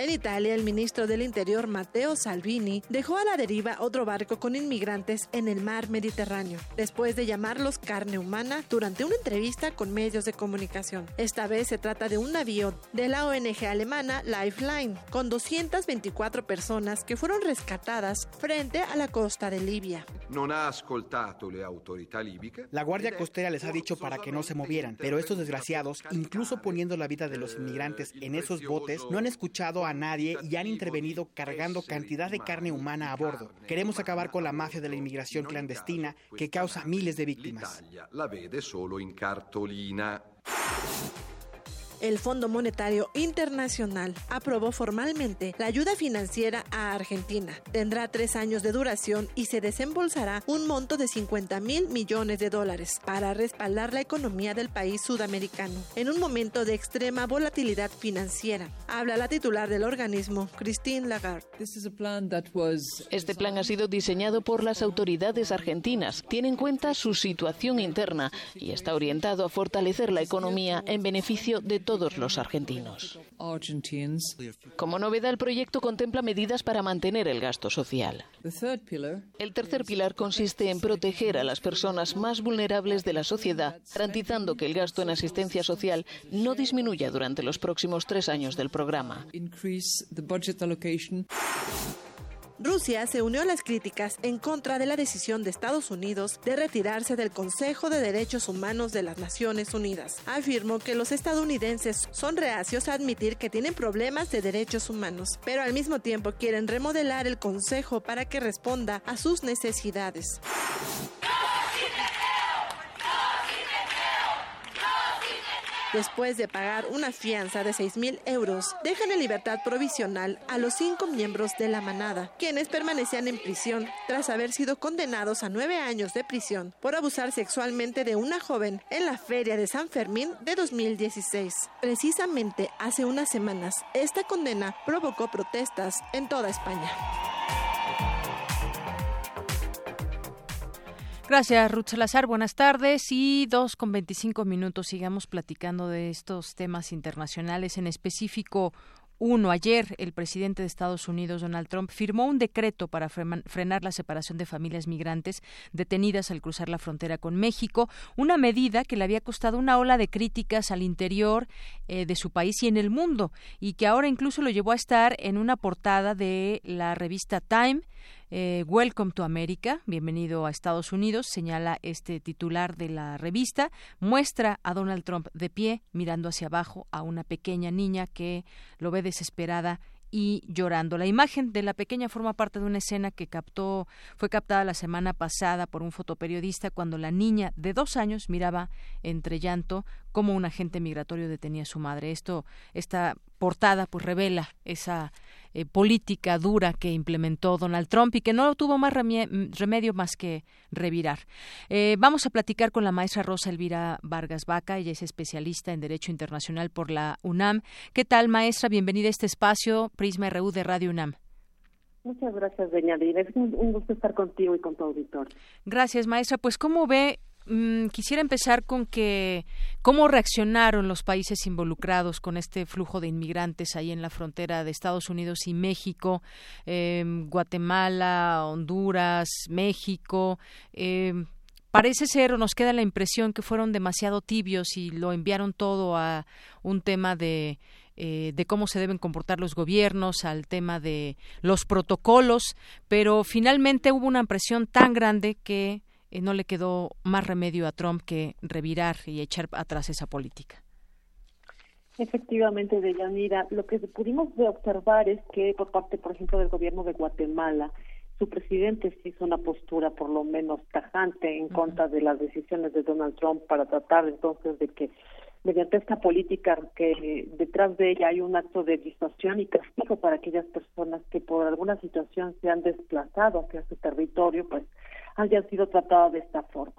En Italia, el ministro del Interior, Matteo Salvini, dejó a la deriva otro barco con inmigrantes en el mar Mediterráneo, después de llamarlos carne humana durante una entrevista con medios de comunicación. Esta vez se trata de un navío de la ONG alemana Lifeline, con 224 personas que fueron rescatadas frente a la costa de Libia. La Guardia Costera les ha dicho para que no se movieran, pero estos desgraciados, incluso poniendo la vida de los inmigrantes en esos botes, no han escuchado a a nadie y han intervenido cargando cantidad de carne humana a bordo. Queremos acabar con la mafia de la inmigración clandestina que causa miles de víctimas. La vede solo cartolina. El Fondo Monetario Internacional aprobó formalmente la ayuda financiera a Argentina. Tendrá tres años de duración y se desembolsará un monto de 50 mil millones de dólares para respaldar la economía del país sudamericano en un momento de extrema volatilidad financiera. Habla la titular del organismo, Christine Lagarde. Este plan ha sido diseñado por las autoridades argentinas. Tiene en cuenta su situación interna y está orientado a fortalecer la economía en beneficio de todos todos los argentinos. Como novedad, el proyecto contempla medidas para mantener el gasto social. El tercer pilar consiste en proteger a las personas más vulnerables de la sociedad, garantizando que el gasto en asistencia social no disminuya durante los próximos tres años del programa. Rusia se unió a las críticas en contra de la decisión de Estados Unidos de retirarse del Consejo de Derechos Humanos de las Naciones Unidas. Afirmó que los estadounidenses son reacios a admitir que tienen problemas de derechos humanos, pero al mismo tiempo quieren remodelar el Consejo para que responda a sus necesidades. Después de pagar una fianza de 6 mil euros, dejan en libertad provisional a los cinco miembros de la manada, quienes permanecían en prisión tras haber sido condenados a nueve años de prisión por abusar sexualmente de una joven en la Feria de San Fermín de 2016. Precisamente hace unas semanas, esta condena provocó protestas en toda España. Gracias, Ruth Salazar. Buenas tardes. Y dos con veinticinco minutos sigamos platicando de estos temas internacionales, en específico uno, ayer el presidente de Estados Unidos, Donald Trump, firmó un decreto para frenar la separación de familias migrantes detenidas al cruzar la frontera con México, una medida que le había costado una ola de críticas al interior eh, de su país y en el mundo, y que ahora incluso lo llevó a estar en una portada de la revista Time eh, Welcome to America, bienvenido a Estados Unidos, señala este titular de la revista, muestra a Donald Trump de pie, mirando hacia abajo a una pequeña niña que lo ve desesperada y llorando. La imagen de la pequeña forma parte de una escena que captó, fue captada la semana pasada por un fotoperiodista cuando la niña de dos años miraba entre llanto cómo un agente migratorio detenía a su madre. Esto, esta portada, pues revela esa eh, política dura que implementó Donald Trump y que no tuvo más remedio más que revirar. Eh, vamos a platicar con la maestra Rosa Elvira Vargas Vaca, ella es especialista en Derecho Internacional por la UNAM. ¿Qué tal, maestra? Bienvenida a este espacio Prisma RU de Radio UNAM. Muchas gracias, doña Es un, un gusto estar contigo y con tu auditor. Gracias, maestra. Pues, ¿cómo ve Mm, quisiera empezar con que cómo reaccionaron los países involucrados con este flujo de inmigrantes ahí en la frontera de Estados Unidos y México, em, Guatemala, Honduras, México. Em, parece ser o nos queda la impresión que fueron demasiado tibios y lo enviaron todo a un tema de eh, de cómo se deben comportar los gobiernos, al tema de los protocolos, pero finalmente hubo una presión tan grande que eh, no le quedó más remedio a Trump que revirar y echar atrás esa política. Efectivamente, Deyanira, lo que pudimos observar es que por parte, por ejemplo, del gobierno de Guatemala, su presidente sí hizo una postura por lo menos tajante en contra de las decisiones de Donald Trump para tratar entonces de que mediante esta política que detrás de ella hay un acto de disuasión y castigo para aquellas personas que por alguna situación se han desplazado hacia su territorio, pues hayan sido tratadas de esta forma.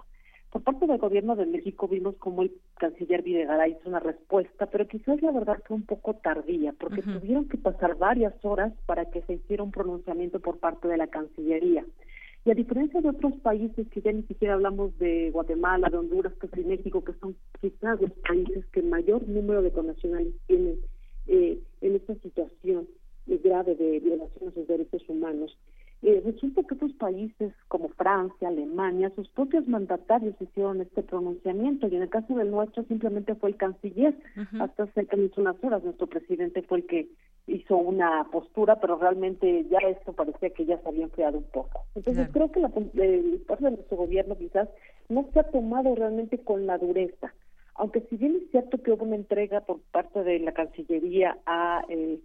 Por parte del gobierno de México vimos como el canciller Videgaray hizo una respuesta, pero quizás la verdad fue un poco tardía, porque tuvieron que pasar varias horas para que se hiciera un pronunciamiento por parte de la Cancillería. Y a diferencia de otros países que ya ni siquiera hablamos de Guatemala, de Honduras, que de México, que son quizás los países que mayor número de connacionales tienen eh, en esta situación grave de violación a sus derechos humanos, eh, resulta que otros países como Francia, Alemania, sus propios mandatarios hicieron este pronunciamiento y en el caso del nuestro simplemente fue el canciller. Hasta hace unas horas nuestro presidente fue el que hizo una postura, pero realmente ya esto parecía que ya se había enfriado un poco. Entonces creo que la parte de nuestro gobierno quizás no se ha tomado realmente con la dureza. Aunque si bien es cierto que hubo una entrega por parte de la Cancillería a eh,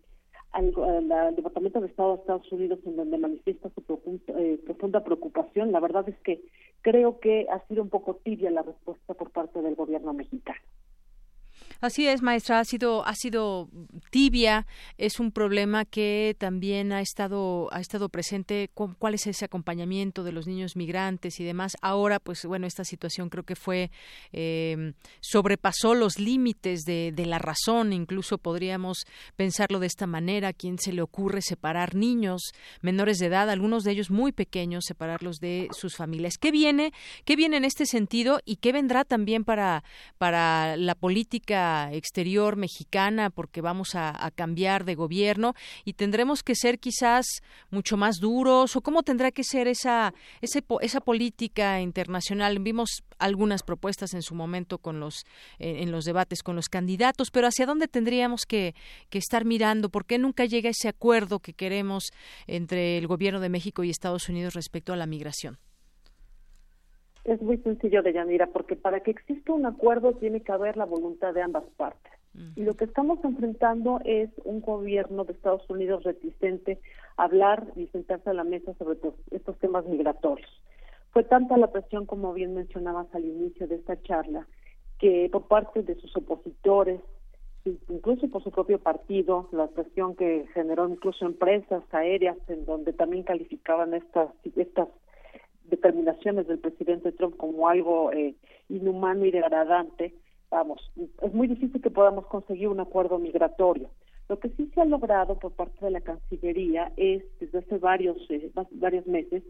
al, Departamento de Estado de Estados Unidos en donde manifiesta su eh, profunda preocupación. La verdad es que creo que ha sido un poco tibia la respuesta por parte del gobierno mexicano. Así es, maestra, ha sido ha sido tibia, es un problema que también ha estado ha estado presente cuál es ese acompañamiento de los niños migrantes y demás. Ahora, pues bueno, esta situación creo que fue eh, sobrepasó los límites de, de la razón, incluso podríamos pensarlo de esta manera, ¿a quién se le ocurre separar niños menores de edad, algunos de ellos muy pequeños, separarlos de sus familias? ¿Qué viene? ¿Qué viene en este sentido y qué vendrá también para para la política exterior mexicana porque vamos a, cambiar de gobierno y tendremos que ser quizás mucho más duros o cómo tendrá que ser esa, esa política internacional. Vimos algunas propuestas en su momento con los, en los debates con los candidatos, pero ¿hacia dónde tendríamos que, que estar mirando? ¿Por qué nunca llega ese acuerdo que queremos entre el gobierno de México y Estados Unidos respecto a la migración? Es muy sencillo de Yanira, porque para que exista un acuerdo tiene que haber la voluntad de ambas partes. Y lo que estamos enfrentando es un gobierno de Estados Unidos reticente a hablar y sentarse a la mesa sobre estos temas migratorios. Fue tanta la presión, como bien mencionabas al inicio de esta charla, que por parte de sus opositores, incluso por su propio partido, la presión que generó incluso empresas aéreas en donde también calificaban estas estas determinaciones del presidente Trump como algo eh, inhumano y degradante, vamos, es muy difícil que podamos conseguir un acuerdo migratorio. Lo que sí se ha logrado por parte de la Cancillería es, desde hace varios, eh, varios meses,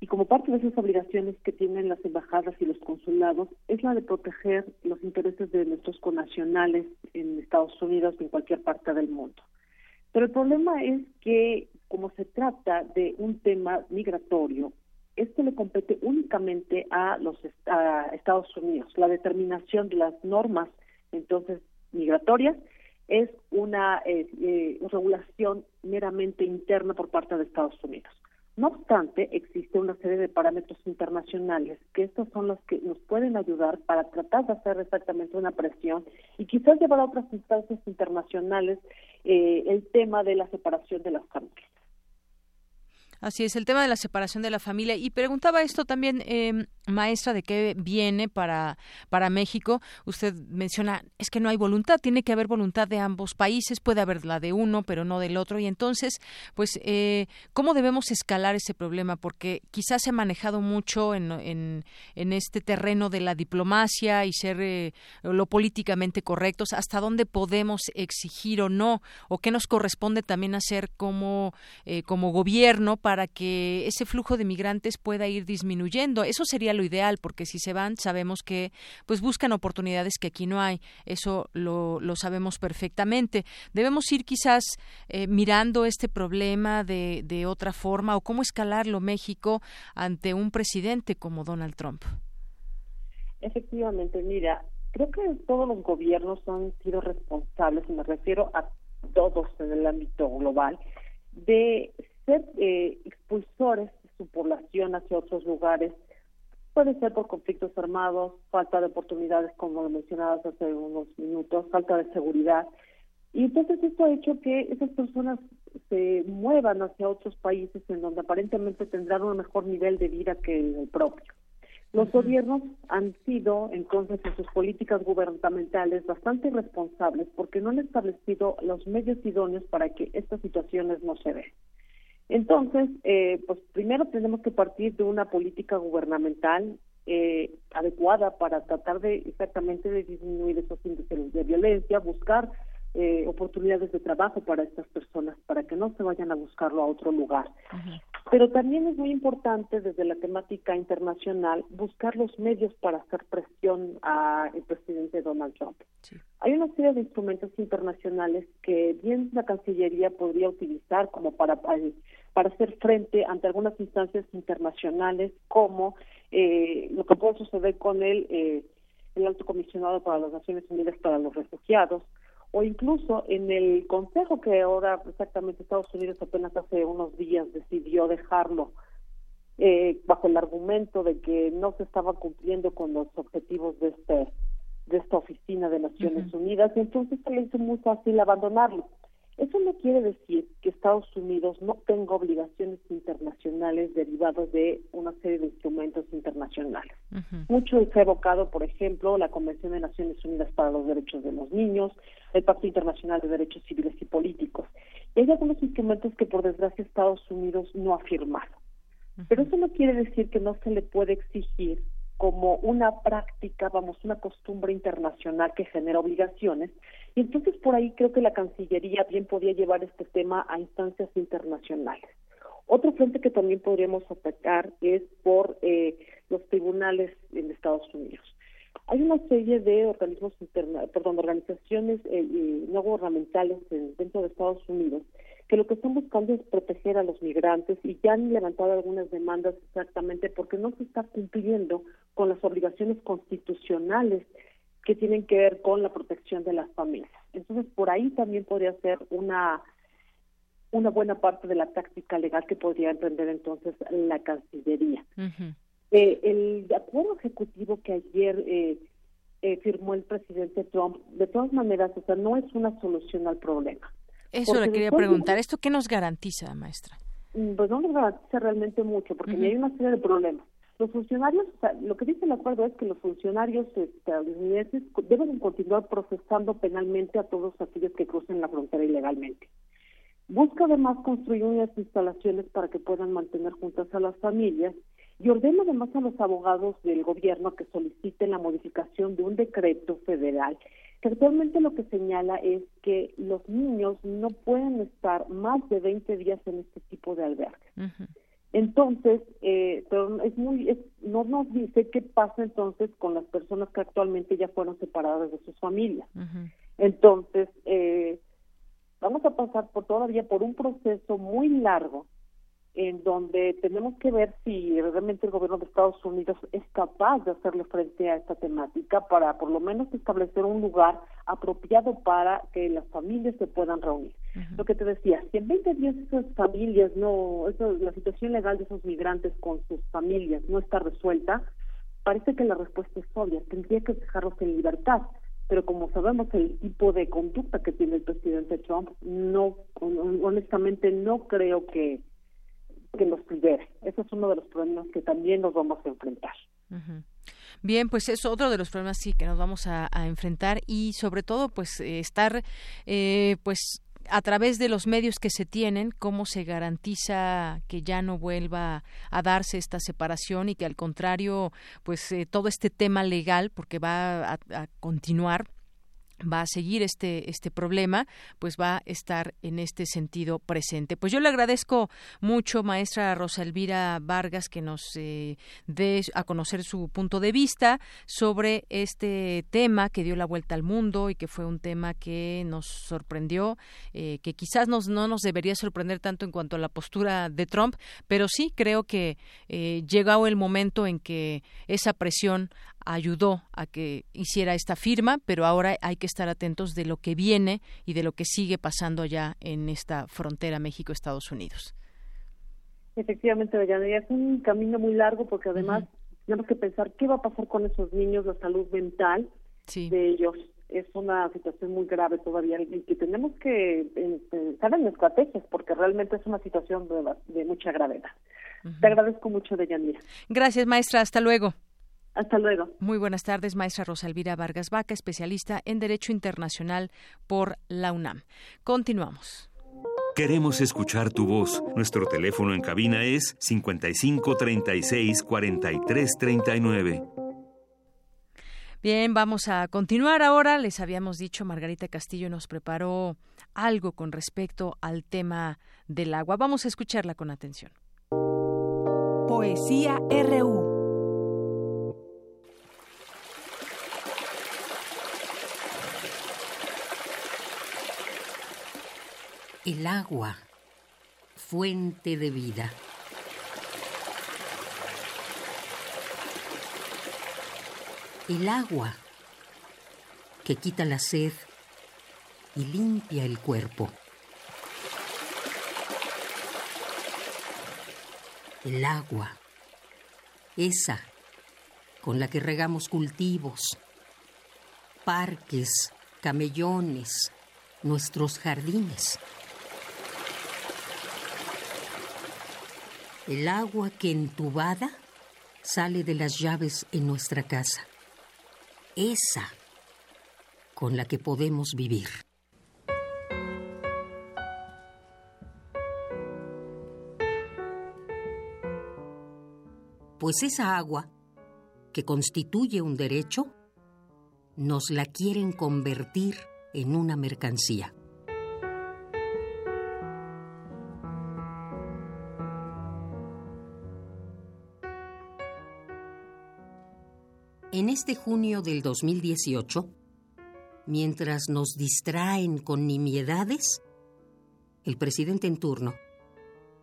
y como parte de esas obligaciones que tienen las embajadas y los consulados, es la de proteger los intereses de nuestros connacionales en Estados Unidos y en cualquier parte del mundo. Pero el problema es que, como se trata de un tema migratorio, esto le compete únicamente a los Estados Unidos. La determinación de las normas, entonces, migratorias es una eh, eh, regulación meramente interna por parte de Estados Unidos. No obstante, existe una serie de parámetros internacionales que estos son los que nos pueden ayudar para tratar de hacer exactamente una presión y quizás llevar a otras instancias internacionales eh, el tema de la separación de las familias. Así es, el tema de la separación de la familia. Y preguntaba esto también, eh, maestra, de qué viene para, para México. Usted menciona, es que no hay voluntad, tiene que haber voluntad de ambos países, puede haber la de uno, pero no del otro. Y entonces, pues, eh, ¿cómo debemos escalar ese problema? Porque quizás se ha manejado mucho en, en, en este terreno de la diplomacia y ser eh, lo políticamente correctos. ¿Hasta dónde podemos exigir o no? ¿O qué nos corresponde también hacer como, eh, como gobierno para para que ese flujo de migrantes pueda ir disminuyendo. Eso sería lo ideal, porque si se van, sabemos que pues buscan oportunidades que aquí no hay. Eso lo, lo sabemos perfectamente. Debemos ir quizás eh, mirando este problema de, de otra forma o cómo escalarlo México ante un presidente como Donald Trump. Efectivamente, mira, creo que todos los gobiernos han sido responsables, y me refiero a todos en el ámbito global, de ser eh, expulsores de su población hacia otros lugares. Puede ser por conflictos armados, falta de oportunidades, como lo mencionabas hace unos minutos, falta de seguridad. Y entonces esto ha hecho que esas personas se muevan hacia otros países en donde aparentemente tendrán un mejor nivel de vida que el propio. Los gobiernos han sido, entonces, en sus políticas gubernamentales bastante responsables porque no han establecido los medios idóneos para que estas situaciones no se den. Entonces, eh, pues primero tenemos que partir de una política gubernamental eh, adecuada para tratar de exactamente de disminuir esos índices de violencia, buscar eh, oportunidades de trabajo para estas personas, para que no se vayan a buscarlo a otro lugar. Pero también es muy importante desde la temática internacional buscar los medios para hacer presión al presidente Donald Trump. Hay una serie de instrumentos internacionales que bien la Cancillería podría utilizar como para, para hacer frente ante algunas instancias internacionales como eh, lo que puede suceder con el, eh, el Alto Comisionado para las Naciones Unidas para los Refugiados, o incluso en el consejo que ahora exactamente Estados Unidos apenas hace unos días decidió dejarlo eh, bajo el argumento de que no se estaba cumpliendo con los objetivos de este de esta oficina de Naciones Unidas y entonces se le hizo muy fácil abandonarlo. Eso no quiere decir que Estados Unidos no tenga obligaciones internacionales derivadas de una serie de instrumentos internacionales. Mucho se ha evocado, por ejemplo, la Convención de Naciones Unidas para los Derechos de los Niños, el Pacto Internacional de Derechos Civiles y Políticos. Y hay algunos instrumentos que, por desgracia, Estados Unidos no ha firmado. Pero eso no quiere decir que no se le puede exigir como una práctica, vamos, una costumbre internacional que genera obligaciones. Y entonces por ahí creo que la Cancillería bien podía llevar este tema a instancias internacionales. Otro frente que también podríamos atacar es por eh, los tribunales en Estados Unidos. Hay una serie de organismos interna, perdón, organizaciones eh, no gubernamentales dentro de Estados Unidos que lo que están buscando es proteger a los migrantes y ya han levantado algunas demandas exactamente porque no se está cumpliendo con las obligaciones constitucionales que tienen que ver con la protección de las familias. Entonces, por ahí también podría ser una una buena parte de la táctica legal que podría emprender entonces la Cancillería. eh, el acuerdo ejecutivo que ayer eh, eh, firmó el presidente Trump, de todas maneras, o sea, no es una solución al problema. Eso le quería preguntar. ¿Esto qué nos garantiza, maestra? Mm, pues no nos garantiza realmente mucho, porque hay una serie de problemas. Los funcionarios, o sea, lo que dice el acuerdo es que los funcionarios estadounidenses deben continuar procesando penalmente a todos aquellos que crucen la frontera ilegalmente. Busca además construir unas instalaciones para que puedan mantener juntas a las familias y ordena además a los abogados del gobierno que soliciten la modificación de un decreto federal que actualmente lo que señala es que los niños no pueden estar más de 20 días en este tipo de albergues. Entonces, eh, pero es muy, no nos dice qué pasa entonces con las personas que actualmente ya fueron separadas de sus familias. Entonces, eh, vamos a pasar por todavía por un proceso muy largo en donde tenemos que ver si realmente el gobierno de Estados Unidos es capaz de hacerle frente a esta temática para por lo menos establecer un lugar apropiado para que las familias se puedan reunir. Lo que te decía, si en 20 días esas familias no, eso, la situación legal de esos migrantes con sus familias no está resuelta, parece que la respuesta es obvia, tendría que dejarlos en libertad pero como sabemos el tipo de conducta que tiene el presidente Trump, no, honestamente no creo que, que los libere. Ese es uno de los problemas que también nos vamos a enfrentar. Bien, pues es otro de los problemas sí que nos vamos a, enfrentar y sobre todo pues eh, estar eh, pues a través de los medios que se tienen, cómo se garantiza que ya no vuelva a darse esta separación y que al contrario, pues eh, todo este tema legal, porque va a continuar, va a seguir este este problema, pues va a estar en este sentido presente. Pues yo le agradezco mucho, maestra Rosa Elvira Vargas, que nos eh, dé a conocer su punto de vista sobre este tema que dio la vuelta al mundo y que fue un tema que nos sorprendió, eh, que quizás nos, no nos debería sorprender tanto en cuanto a la postura de Trump, pero sí creo que eh, llegado el momento en que esa presión ayudó a que hiciera esta firma, pero ahora hay que estar atentos de lo que viene y de lo que sigue pasando ya en esta frontera México-Estados Unidos. Efectivamente, Deyanira, es un camino muy largo porque además tenemos que pensar qué va a pasar con esos niños, la salud mental de ellos. Es una situación muy grave todavía y que tenemos que pensar en estrategias porque realmente es una situación de, mucha gravedad. Te agradezco mucho, Deyanira. Gracias, maestra. Hasta luego. Hasta luego. Muy buenas tardes, maestra Rosalvira Vargas Vaca, especialista en Derecho Internacional por la UNAM. Continuamos. Queremos escuchar tu voz. Nuestro teléfono en cabina es 55 36 43 39. Bien, vamos a continuar ahora. Les habíamos dicho, Margarita Castillo nos preparó algo con respecto al tema del agua. Vamos a escucharla con atención. Poesía RU. El agua, fuente de vida. El agua que quita la sed y limpia el cuerpo. El agua, esa con la que regamos cultivos, parques, camellones, nuestros jardines. El agua que entubada sale de las llaves en nuestra casa. Esa con la que podemos vivir. Pues esa agua, que constituye un derecho, nos la quieren convertir en una mercancía. En este junio del 2018, mientras nos distraen con nimiedades, el presidente en turno,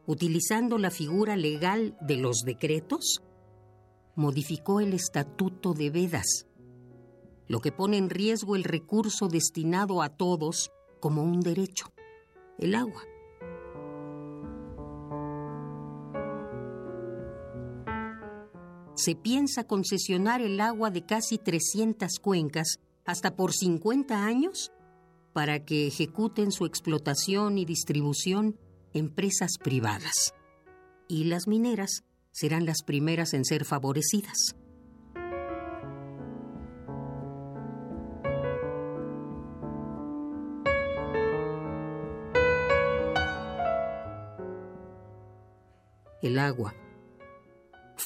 utilizando la figura legal de los decretos, modificó el Estatuto de Vedas, lo que pone en riesgo el recurso destinado a todos como un derecho, el agua. Se piensa concesionar el agua de casi 300 cuencas hasta por 50 años para que ejecuten su explotación y distribución empresas privadas. Y las mineras serán las primeras en ser favorecidas. El agua,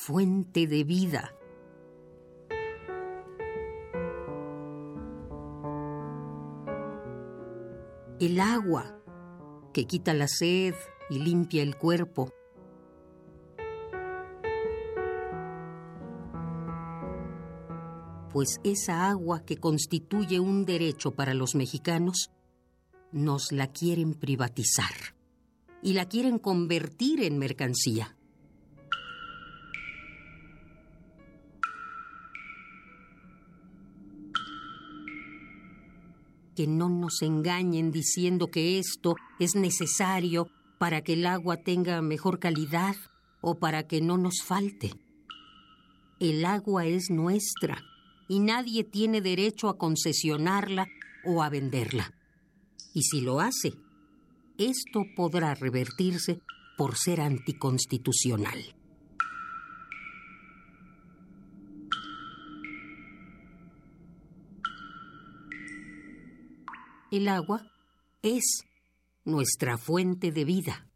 fuente de vida. El agua, que quita la sed y limpia el cuerpo. Pues esa agua que constituye un derecho para los mexicanos, nos la quieren privatizar y la quieren convertir en mercancía. Que no nos engañen diciendo que esto es necesario para que el agua tenga mejor calidad o para que no nos falte. El agua es nuestra y nadie tiene derecho a concesionarla o a venderla. Y si lo hace, esto podrá revertirse por ser anticonstitucional. El agua es nuestra fuente de vida.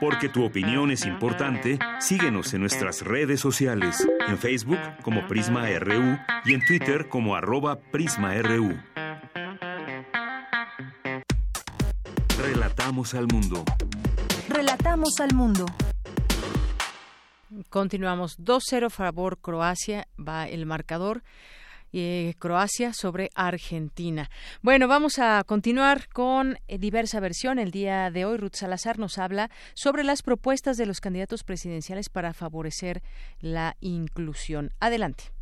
Porque tu opinión es importante, síguenos en nuestras redes sociales, en Facebook como Prisma RU y en Twitter como arroba PrismaRU. Relatamos al mundo. Relatamos al mundo. Continuamos 2-0 favor Croacia, va el marcador. Eh, Croacia sobre Argentina. Bueno, vamos a continuar con eh, diversa versión. El día de hoy, Ruth Salazar nos habla sobre las propuestas de los candidatos presidenciales para favorecer la inclusión. Adelante.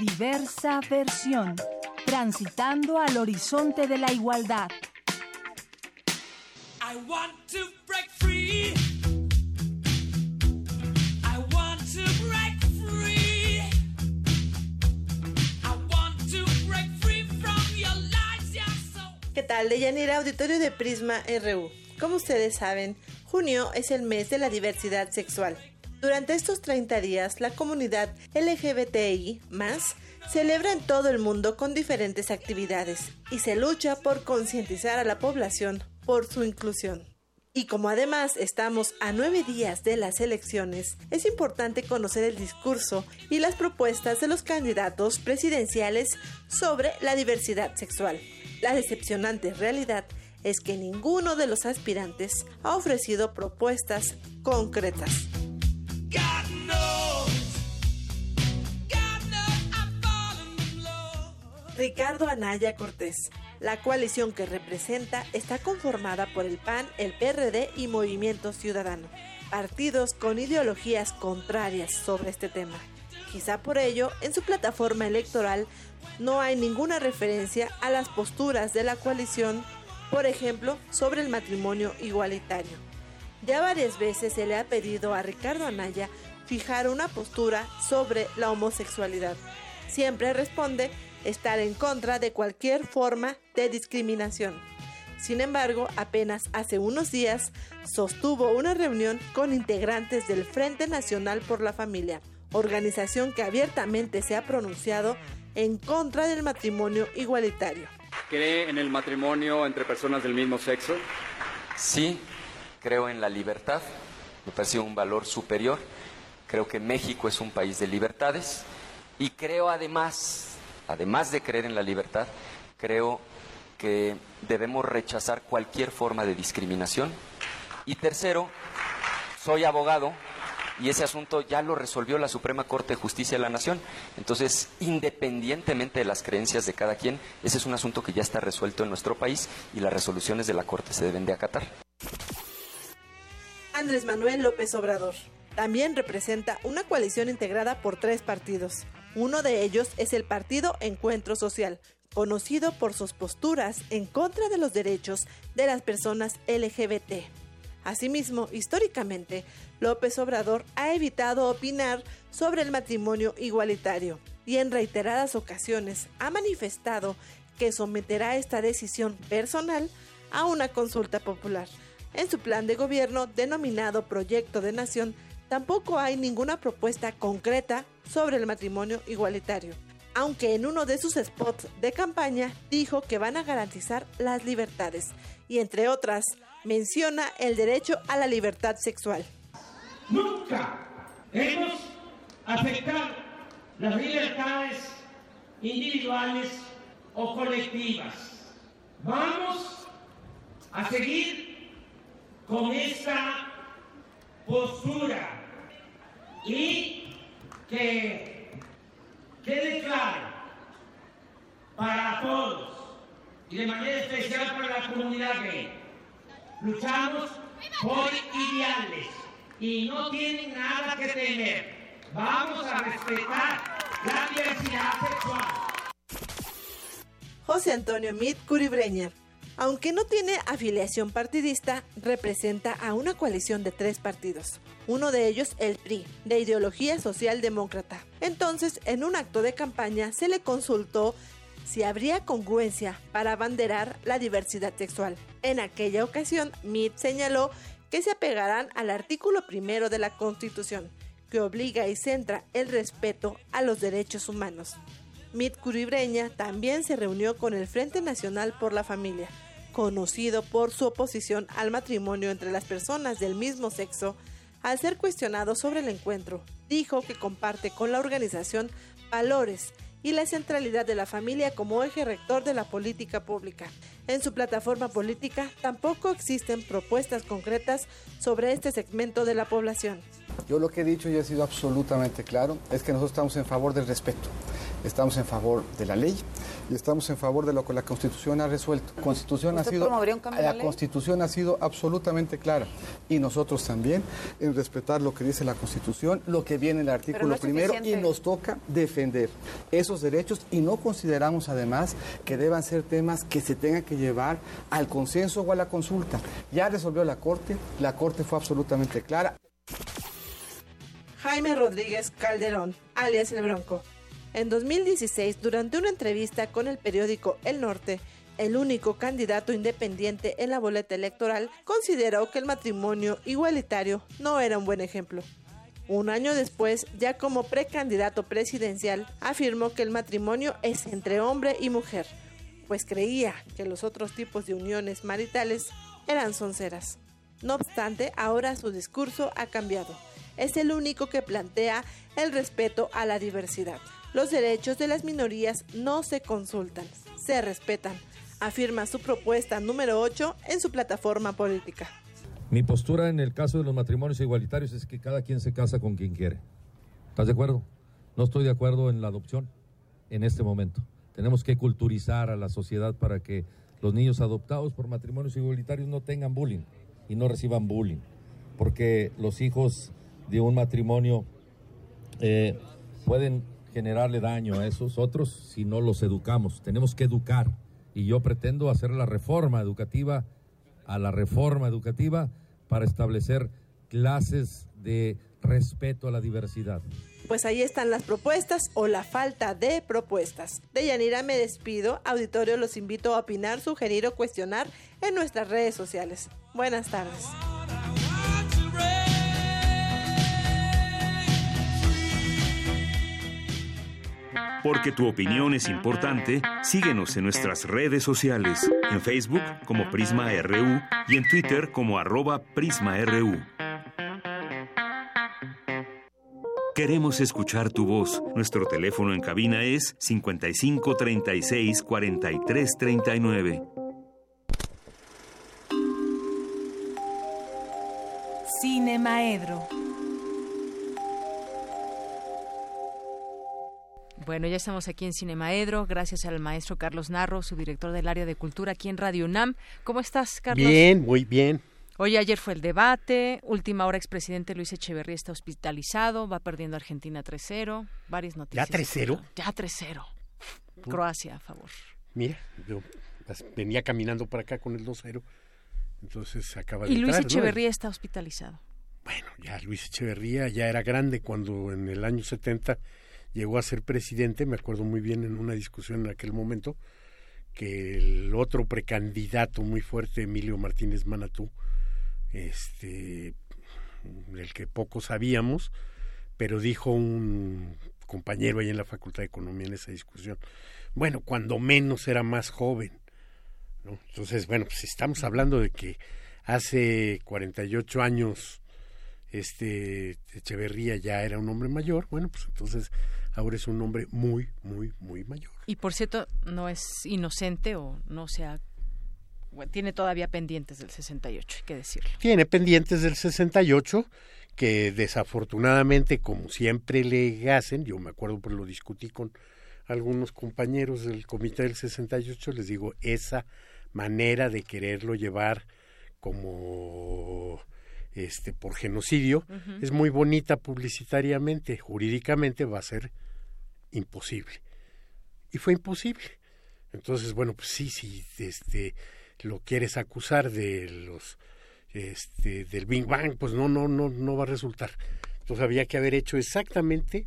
Diversa versión. Transitando al horizonte de la igualdad. I want to break free. ¿Qué tal? Deyanira, auditorio de Prisma RU. Como ustedes saben, junio es el mes de la diversidad sexual. Durante estos 30 días, la comunidad LGBTI más celebra en todo el mundo con diferentes actividades y se lucha por concientizar a la población por su inclusión. Y como además estamos a nueve días de las elecciones, es importante conocer el discurso y las propuestas de los candidatos presidenciales sobre la diversidad sexual. La decepcionante realidad es que ninguno de los aspirantes ha ofrecido propuestas concretas. Ricardo Anaya Cortés. La coalición que representa está conformada por el PAN, el PRD y Movimiento Ciudadano, partidos con ideologías contrarias sobre este tema. Quizá por ello, en su plataforma electoral no hay ninguna referencia a las posturas de la coalición, por ejemplo, sobre el matrimonio igualitario. Ya varias veces se le ha pedido a Ricardo Anaya fijar una postura sobre la homosexualidad. Siempre responde estar en contra de cualquier forma de discriminación. Sin embargo, apenas hace unos días sostuvo una reunión con integrantes del Frente Nacional por la Familia, organización que abiertamente se ha pronunciado en contra del matrimonio igualitario. ¿Cree en el matrimonio entre personas del mismo sexo? Sí, creo en la libertad, me parece un valor superior. Creo que México es un país de libertades y creo además, además de creer en la libertad, creo que debemos rechazar cualquier forma de discriminación. Y tercero, soy abogado y ese asunto ya lo resolvió la Suprema Corte de Justicia de la Nación. Entonces, independientemente de las creencias de cada quien, ese es un asunto que ya está resuelto en nuestro país y las resoluciones de la Corte se deben de acatar. Andrés Manuel López Obrador también representa una coalición integrada por tres partidos. Uno de ellos es el Partido Encuentro Social, conocido por sus posturas en contra de los derechos de las personas LGBT. Asimismo, históricamente, López Obrador ha evitado opinar sobre el matrimonio igualitario y en reiteradas ocasiones ha manifestado que someterá esta decisión personal a una consulta popular. En su plan de gobierno denominado Proyecto de Nación, tampoco hay ninguna propuesta concreta sobre el matrimonio igualitario, aunque en uno de sus spots de campaña dijo que van a garantizar las libertades y entre otras menciona el derecho a la libertad sexual. Nunca hemos afectado las libertades individuales o colectivas. Vamos a seguir con esta postura y que quede claro para todos y de manera especial para la comunidad gay. Luchamos por ideales y no tienen nada que temer. Vamos a respetar la diversidad sexual. José Antonio Mit Curibreña, aunque no tiene afiliación partidista, representa a una coalición de tres partidos. Uno de ellos, el PRI, de ideología socialdemócrata. Entonces, en un acto de campaña se le consultó si habría congruencia para abanderar la diversidad sexual. En aquella ocasión, Meade señaló que se apegarán al artículo primero de la Constitución, que obliga y centra el respeto a los derechos humanos. Mit Curibreña también se reunió con el Frente Nacional por la Familia, conocido por su oposición al matrimonio entre las personas del mismo sexo. Al ser cuestionado sobre el encuentro, dijo que comparte con la organización valores y la centralidad de la familia como eje rector de la política pública. En su plataforma política tampoco existen propuestas concretas sobre este segmento de la población. Yo lo que he dicho y he sido absolutamente claro es que nosotros estamos en favor del respeto, estamos en favor de la ley y estamos en favor de lo que la Constitución ha resuelto. Constitución ha sido, la Constitución ha sido absolutamente clara y nosotros también en respetar lo que dice la Constitución, lo que viene en el artículo primero y nos toca defender esos derechos y no consideramos además que deban ser temas que se tengan que llevar al consenso o a la consulta. Ya resolvió la Corte, la Corte fue absolutamente clara. Jaime Rodríguez Calderón, alias El Bronco. En 2016, durante una entrevista con el periódico El Norte, el único candidato independiente en la boleta electoral consideró que el matrimonio igualitario no era un buen ejemplo. Un año después, ya como precandidato presidencial, afirmó que el matrimonio es entre hombre y mujer, pues creía que los otros tipos de uniones maritales eran sonceras. No obstante, ahora su discurso ha cambiado es el único que plantea el respeto a la diversidad. Los derechos de las minorías no se consultan, se respetan, afirma su propuesta número 8 en su plataforma política. Mi postura en el caso de los matrimonios igualitarios es que cada quien se casa con quien quiere. ¿Estás de acuerdo? No estoy de acuerdo en la adopción en este momento. Tenemos que culturizar a la sociedad para que los niños adoptados por matrimonios igualitarios no tengan bullying y no reciban bullying. Porque los hijos de un matrimonio eh, pueden generarle daño a esos otros si no los educamos. Tenemos que educar y yo pretendo hacer la reforma educativa a la reforma educativa para establecer clases de respeto a la diversidad. Pues ahí están las propuestas o la falta de propuestas. De Yanira me despido. Auditorio los invito a opinar, sugerir o cuestionar en nuestras redes sociales. Buenas tardes. Porque tu opinión es importante, síguenos en nuestras redes sociales, en Facebook como Prisma RU y en Twitter como arroba PrismaRU. Queremos escuchar tu voz. Nuestro teléfono en cabina es 55 36 43 39. Cine Maedro. Bueno, ya estamos aquí en Cinemaedro, gracias al maestro Carlos Narro, su director del área de cultura aquí en Radio UNAM. ¿Cómo estás, Carlos? Bien, muy bien. Hoy ayer fue el debate, última hora expresidente Luis Echeverría está hospitalizado, va perdiendo Argentina 3-0, varias noticias. ¿Ya 3-0? Ya 3-0. Croacia, a favor. Mira, yo venía caminando por acá con el 2-0, entonces acaba de Y Luis Echeverría está hospitalizado. Bueno, ya Luis Echeverría ya era grande cuando en el año 70 llegó a ser presidente, me acuerdo muy bien en una discusión en aquel momento, que el otro precandidato muy fuerte, Emilio Martínez Manatú, este, del que poco sabíamos, pero dijo un compañero ahí en la Facultad de Economía en esa discusión, bueno, cuando menos era más joven. Entonces, bueno, pues estamos hablando de que hace 48 años este Echeverría ya era un hombre mayor, bueno, pues entonces ahora es un hombre muy, muy, muy mayor. Y por cierto, no es inocente o no tiene todavía pendientes del 68, hay que decirlo. Tiene pendientes del 68 que desafortunadamente, como siempre le hacen, yo me acuerdo, pues lo discutí con algunos compañeros del comité del 68, les digo, esa manera de quererlo llevar como este por genocidio es muy bonita publicitariamente, jurídicamente va a ser imposible. Y fue imposible. Entonces, bueno, pues sí, sí, este lo quieres acusar de los este del Big Bang, pues no no no no va a resultar. Entonces había que haber hecho exactamente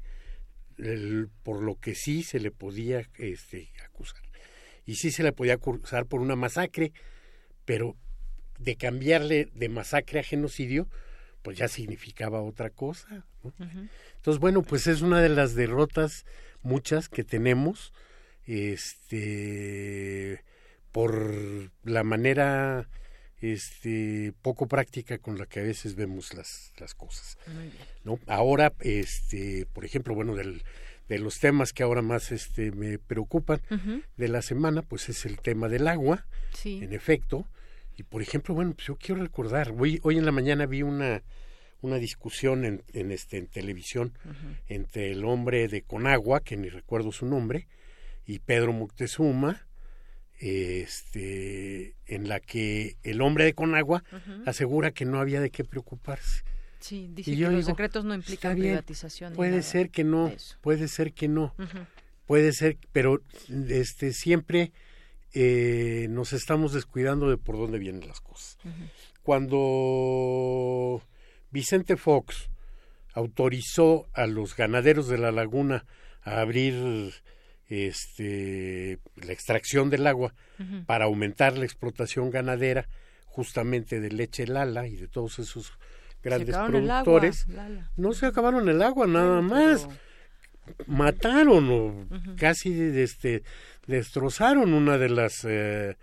el, por lo que sí se le podía este acusar. Y sí se le podía acusar por una masacre, pero de cambiarle de masacre a genocidio, pues ya significaba otra cosa. Entonces, bueno, pues es una de las derrotas muchas que tenemos, este, por la manera este poco práctica con la que a veces vemos las, las cosas. ¿no? Ahora, este, por ejemplo, bueno, del, de los temas que ahora más este me preocupan de la semana, pues es el tema del agua, en efecto. Y por ejemplo, bueno, pues yo quiero recordar, hoy, hoy en la mañana vi una, una discusión en, en, este, en televisión entre el hombre de Conagua, que ni recuerdo su nombre, y Pedro Moctezuma, este, en la que el hombre de Conagua asegura que no había de qué preocuparse. Sí, dice que los decretos no implican privatización. Puede ser que no, puede ser que no, puede ser, pero este siempre eh, nos estamos descuidando de por dónde vienen las cosas. Cuando Vicente Fox autorizó a los ganaderos de la laguna a abrir este, la extracción del agua para aumentar la explotación ganadera justamente de leche Lala y de todos esos grandes productores. no se acabaron el agua nada más. Mataron o casi este, destrozaron una de las eh,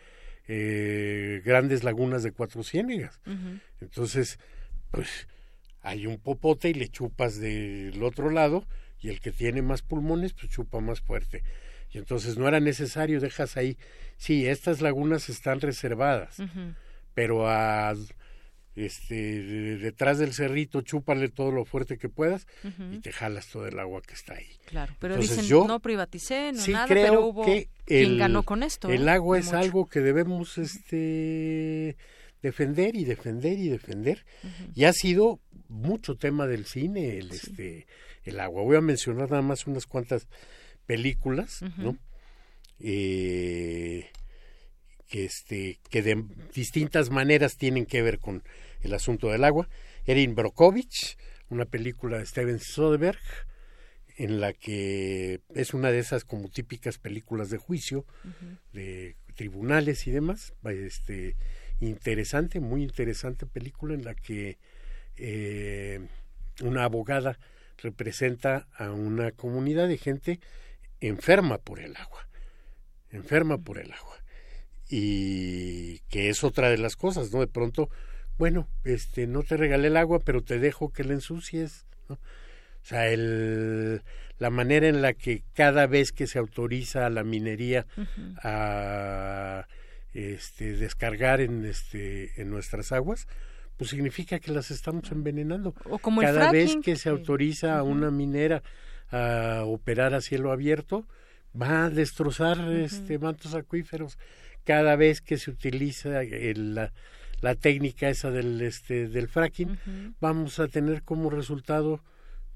eh, grandes lagunas de Cuatro Ciénegas. Entonces, pues hay un popote y le chupas del otro lado y el que tiene más pulmones pues chupa más fuerte. Y entonces no era necesario, dejas ahí, sí, estas lagunas están reservadas, pero a este detrás del cerrito chúpale todo lo fuerte que puedas y te jalas todo el agua que está ahí. Claro, pero dicen no privaticé, no nada, pero hubo que quien ganó con esto. El agua es algo que debemos este defender y defender y defender. Y ha sido mucho tema del cine el este el agua. Voy a mencionar nada más unas cuantas películas, ¿no? Eh, que este que de distintas maneras tienen que ver con el asunto del agua. Erin Brokovich, una película de Steven Soderbergh, en la que es una de esas como típicas películas de juicio, de tribunales y demás. Este, interesante, muy interesante película en la que eh, una abogada representa a una comunidad de gente enferma por el agua, enferma por el agua. Y que es otra de las cosas, ¿no? De pronto, bueno, este, no te regalé el agua, pero te dejo que la ensucies, ¿no? O sea, el, la manera en la que cada vez que se autoriza a la minería a este, descargar en, este, en nuestras aguas, pues significa que las estamos envenenando. O como cada vez que se autoriza a una minera a operar a cielo abierto, va a destrozar este mantos acuíferos. Cada vez que se utiliza la, la, técnica esa del este del fracking, vamos a tener como resultado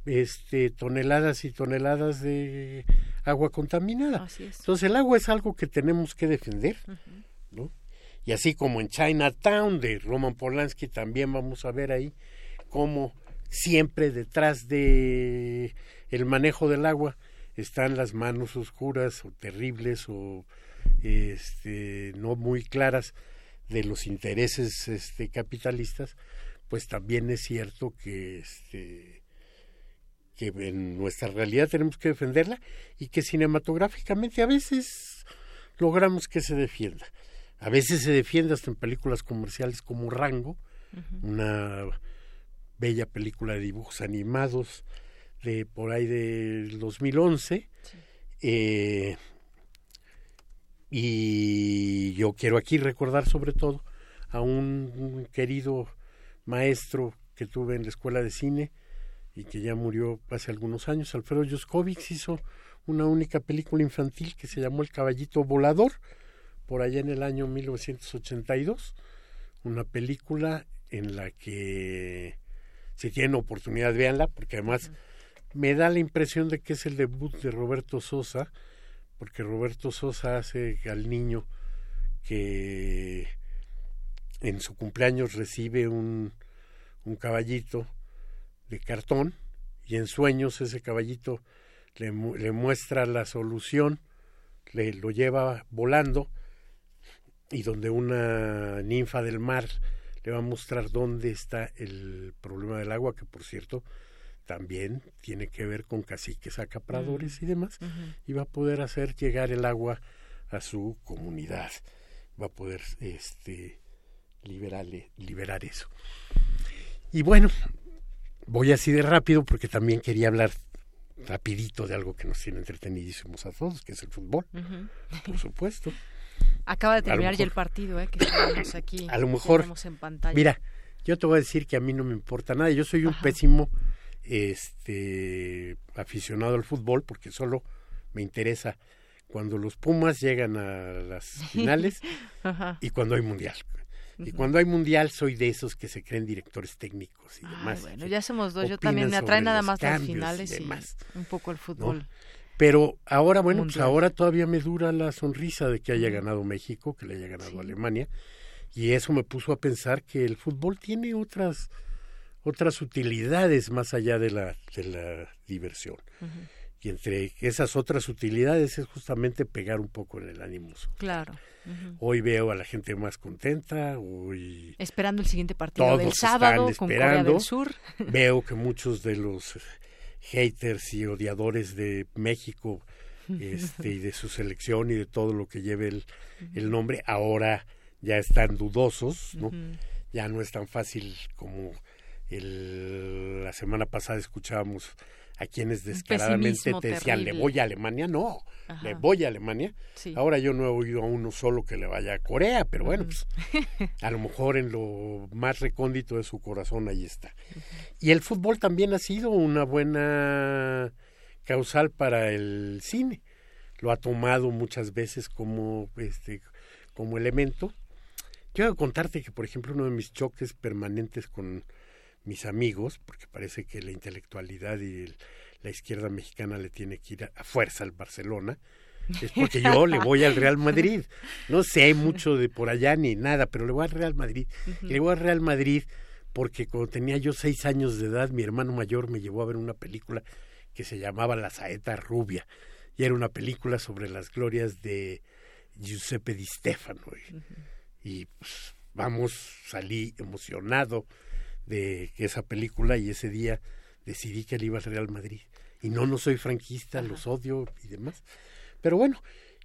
este toneladas y toneladas de agua contaminada. Entonces el agua es algo que tenemos que defender. Y así como en Chinatown de Roman Polanski también vamos a ver ahí cómo siempre detrás de el manejo del agua están las manos oscuras o terribles o este, no muy claras de los intereses este, capitalistas, pues también es cierto que este, que en nuestra realidad tenemos que defenderla y que cinematográficamente a veces logramos que se defienda. A veces se defiende hasta en películas comerciales como Rango, una bella película de dibujos animados de por ahí del 2011. Eh, y yo quiero aquí recordar sobre todo a un querido maestro que tuve en la escuela de cine, y que ya murió hace algunos años. Alfredo Yuskovic hizo una única película infantil que se llamó El Caballito Volador, por allá en el año 1982, una película en la que si tienen oportunidad véanla, porque además me da la impresión de que es el debut de Roberto Sosa, porque Roberto Sosa hace al niño que en su cumpleaños recibe un, un caballito de cartón y en sueños ese caballito le, le muestra la solución, le lo lleva volando y donde una ninfa del mar le va a mostrar dónde está el problema del agua, que por cierto también tiene que ver con caciques acapradores y demás, y va a poder hacer llegar el agua a su comunidad, va a poder este liberarle, liberar eso. Y bueno, Voy así de rápido porque también quería hablar rapidito de algo que nos tiene entretenidísimos a todos, que es el fútbol, por supuesto. Acaba de terminar ya el partido, ¿eh? que estamos aquí. A lo mejor, en pantalla. mira, yo te voy a decir que a mí no me importa nada. Yo soy un pésimo este aficionado al fútbol porque solo me interesa cuando los Pumas llegan a las finales y cuando hay mundial. Y cuando hay mundial soy de esos que se creen directores técnicos y demás. bueno, ya somos dos. Yo también me atrae nada más las finales y, un poco el fútbol. Pero ahora, bueno, pues ahora todavía me dura la sonrisa de que haya ganado México, que le haya ganado Alemania. Y eso me puso a pensar que el fútbol tiene otras otras utilidades más allá de la, de la diversión. Y entre esas otras utilidades es justamente pegar un poco en el ánimo. Claro. Hoy veo a la gente más contenta, hoy... Esperando el siguiente partido del sábado con Corea del Sur. Veo que muchos de los haters y odiadores de México este, y de su selección y de todo lo que lleve el, el nombre ahora ya están dudosos, ¿no? Ya no es tan fácil como el, la semana pasada escuchábamos a quienes descaradamente te decían, le voy a Alemania, no, le voy a Alemania. Ahora yo no he oído a uno solo que le vaya a Corea, pero bueno, pues a lo mejor en lo más recóndito de su corazón ahí está. Y el fútbol también ha sido una buena causal para el cine. Lo ha tomado muchas veces como este como elemento. Quiero contarte que, por ejemplo, uno de mis choques permanentes con mis amigos, porque parece que la intelectualidad y la izquierda mexicana le tiene que ir a, fuerza al Barcelona, es porque yo le voy al Real Madrid. No sé mucho de por allá ni nada, pero le voy al Real Madrid. Y le voy al Real Madrid porque cuando tenía yo seis años de edad, mi hermano mayor me llevó a ver una película que se llamaba La Saeta Rubia. Y era una película sobre las glorias de Giuseppe Di Stefano. Y, pues, vamos, salí emocionado de esa película y ese día decidí que él iba al Real Madrid. Y no, no soy franquista, los odio y demás. Pero bueno,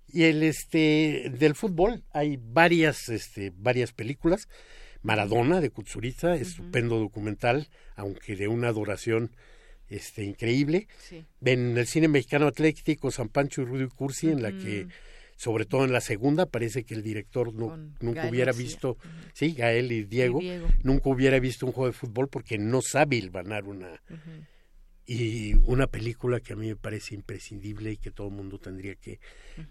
y el este del fútbol hay varias este varias películas. Maradona de Kutsuriza, estupendo documental, aunque de una adoración este increíble. Ven el cine mexicano atlético San Pancho y Rudy Cursi, en la que, sobre todo en la segunda, parece que el director nunca hubiera visto, sí, Gael y Diego, nunca hubiera visto un juego de fútbol porque no sabe hilvanar una... Y una película que a mí me parece imprescindible y que todo el mundo tendría que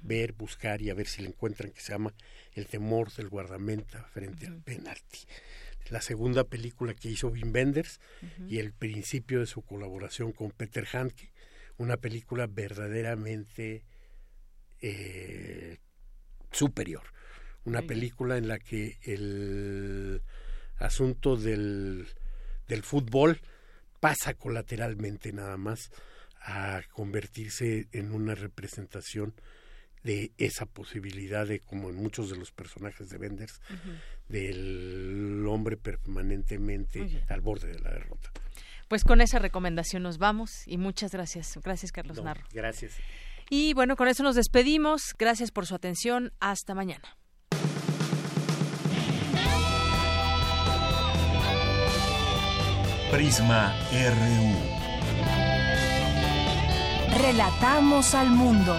ver, buscar y a ver si la encuentran, que se llama El temor del guardameta frente al penalti. La segunda película que hizo Wim Wenders y el principio de su colaboración con Peter Handke, una película verdaderamente eh, superior, una película en la que el asunto del, del fútbol pasa colateralmente nada más a convertirse en una representación de esa posibilidad de, como en muchos de los personajes de Benders, del hombre permanentemente al borde de la derrota. Pues con esa recomendación nos vamos y muchas gracias. Gracias, Carlos Narro. Gracias. Y bueno, con eso nos despedimos. Gracias por su atención. Hasta mañana. Prisma RU. Relatamos al mundo.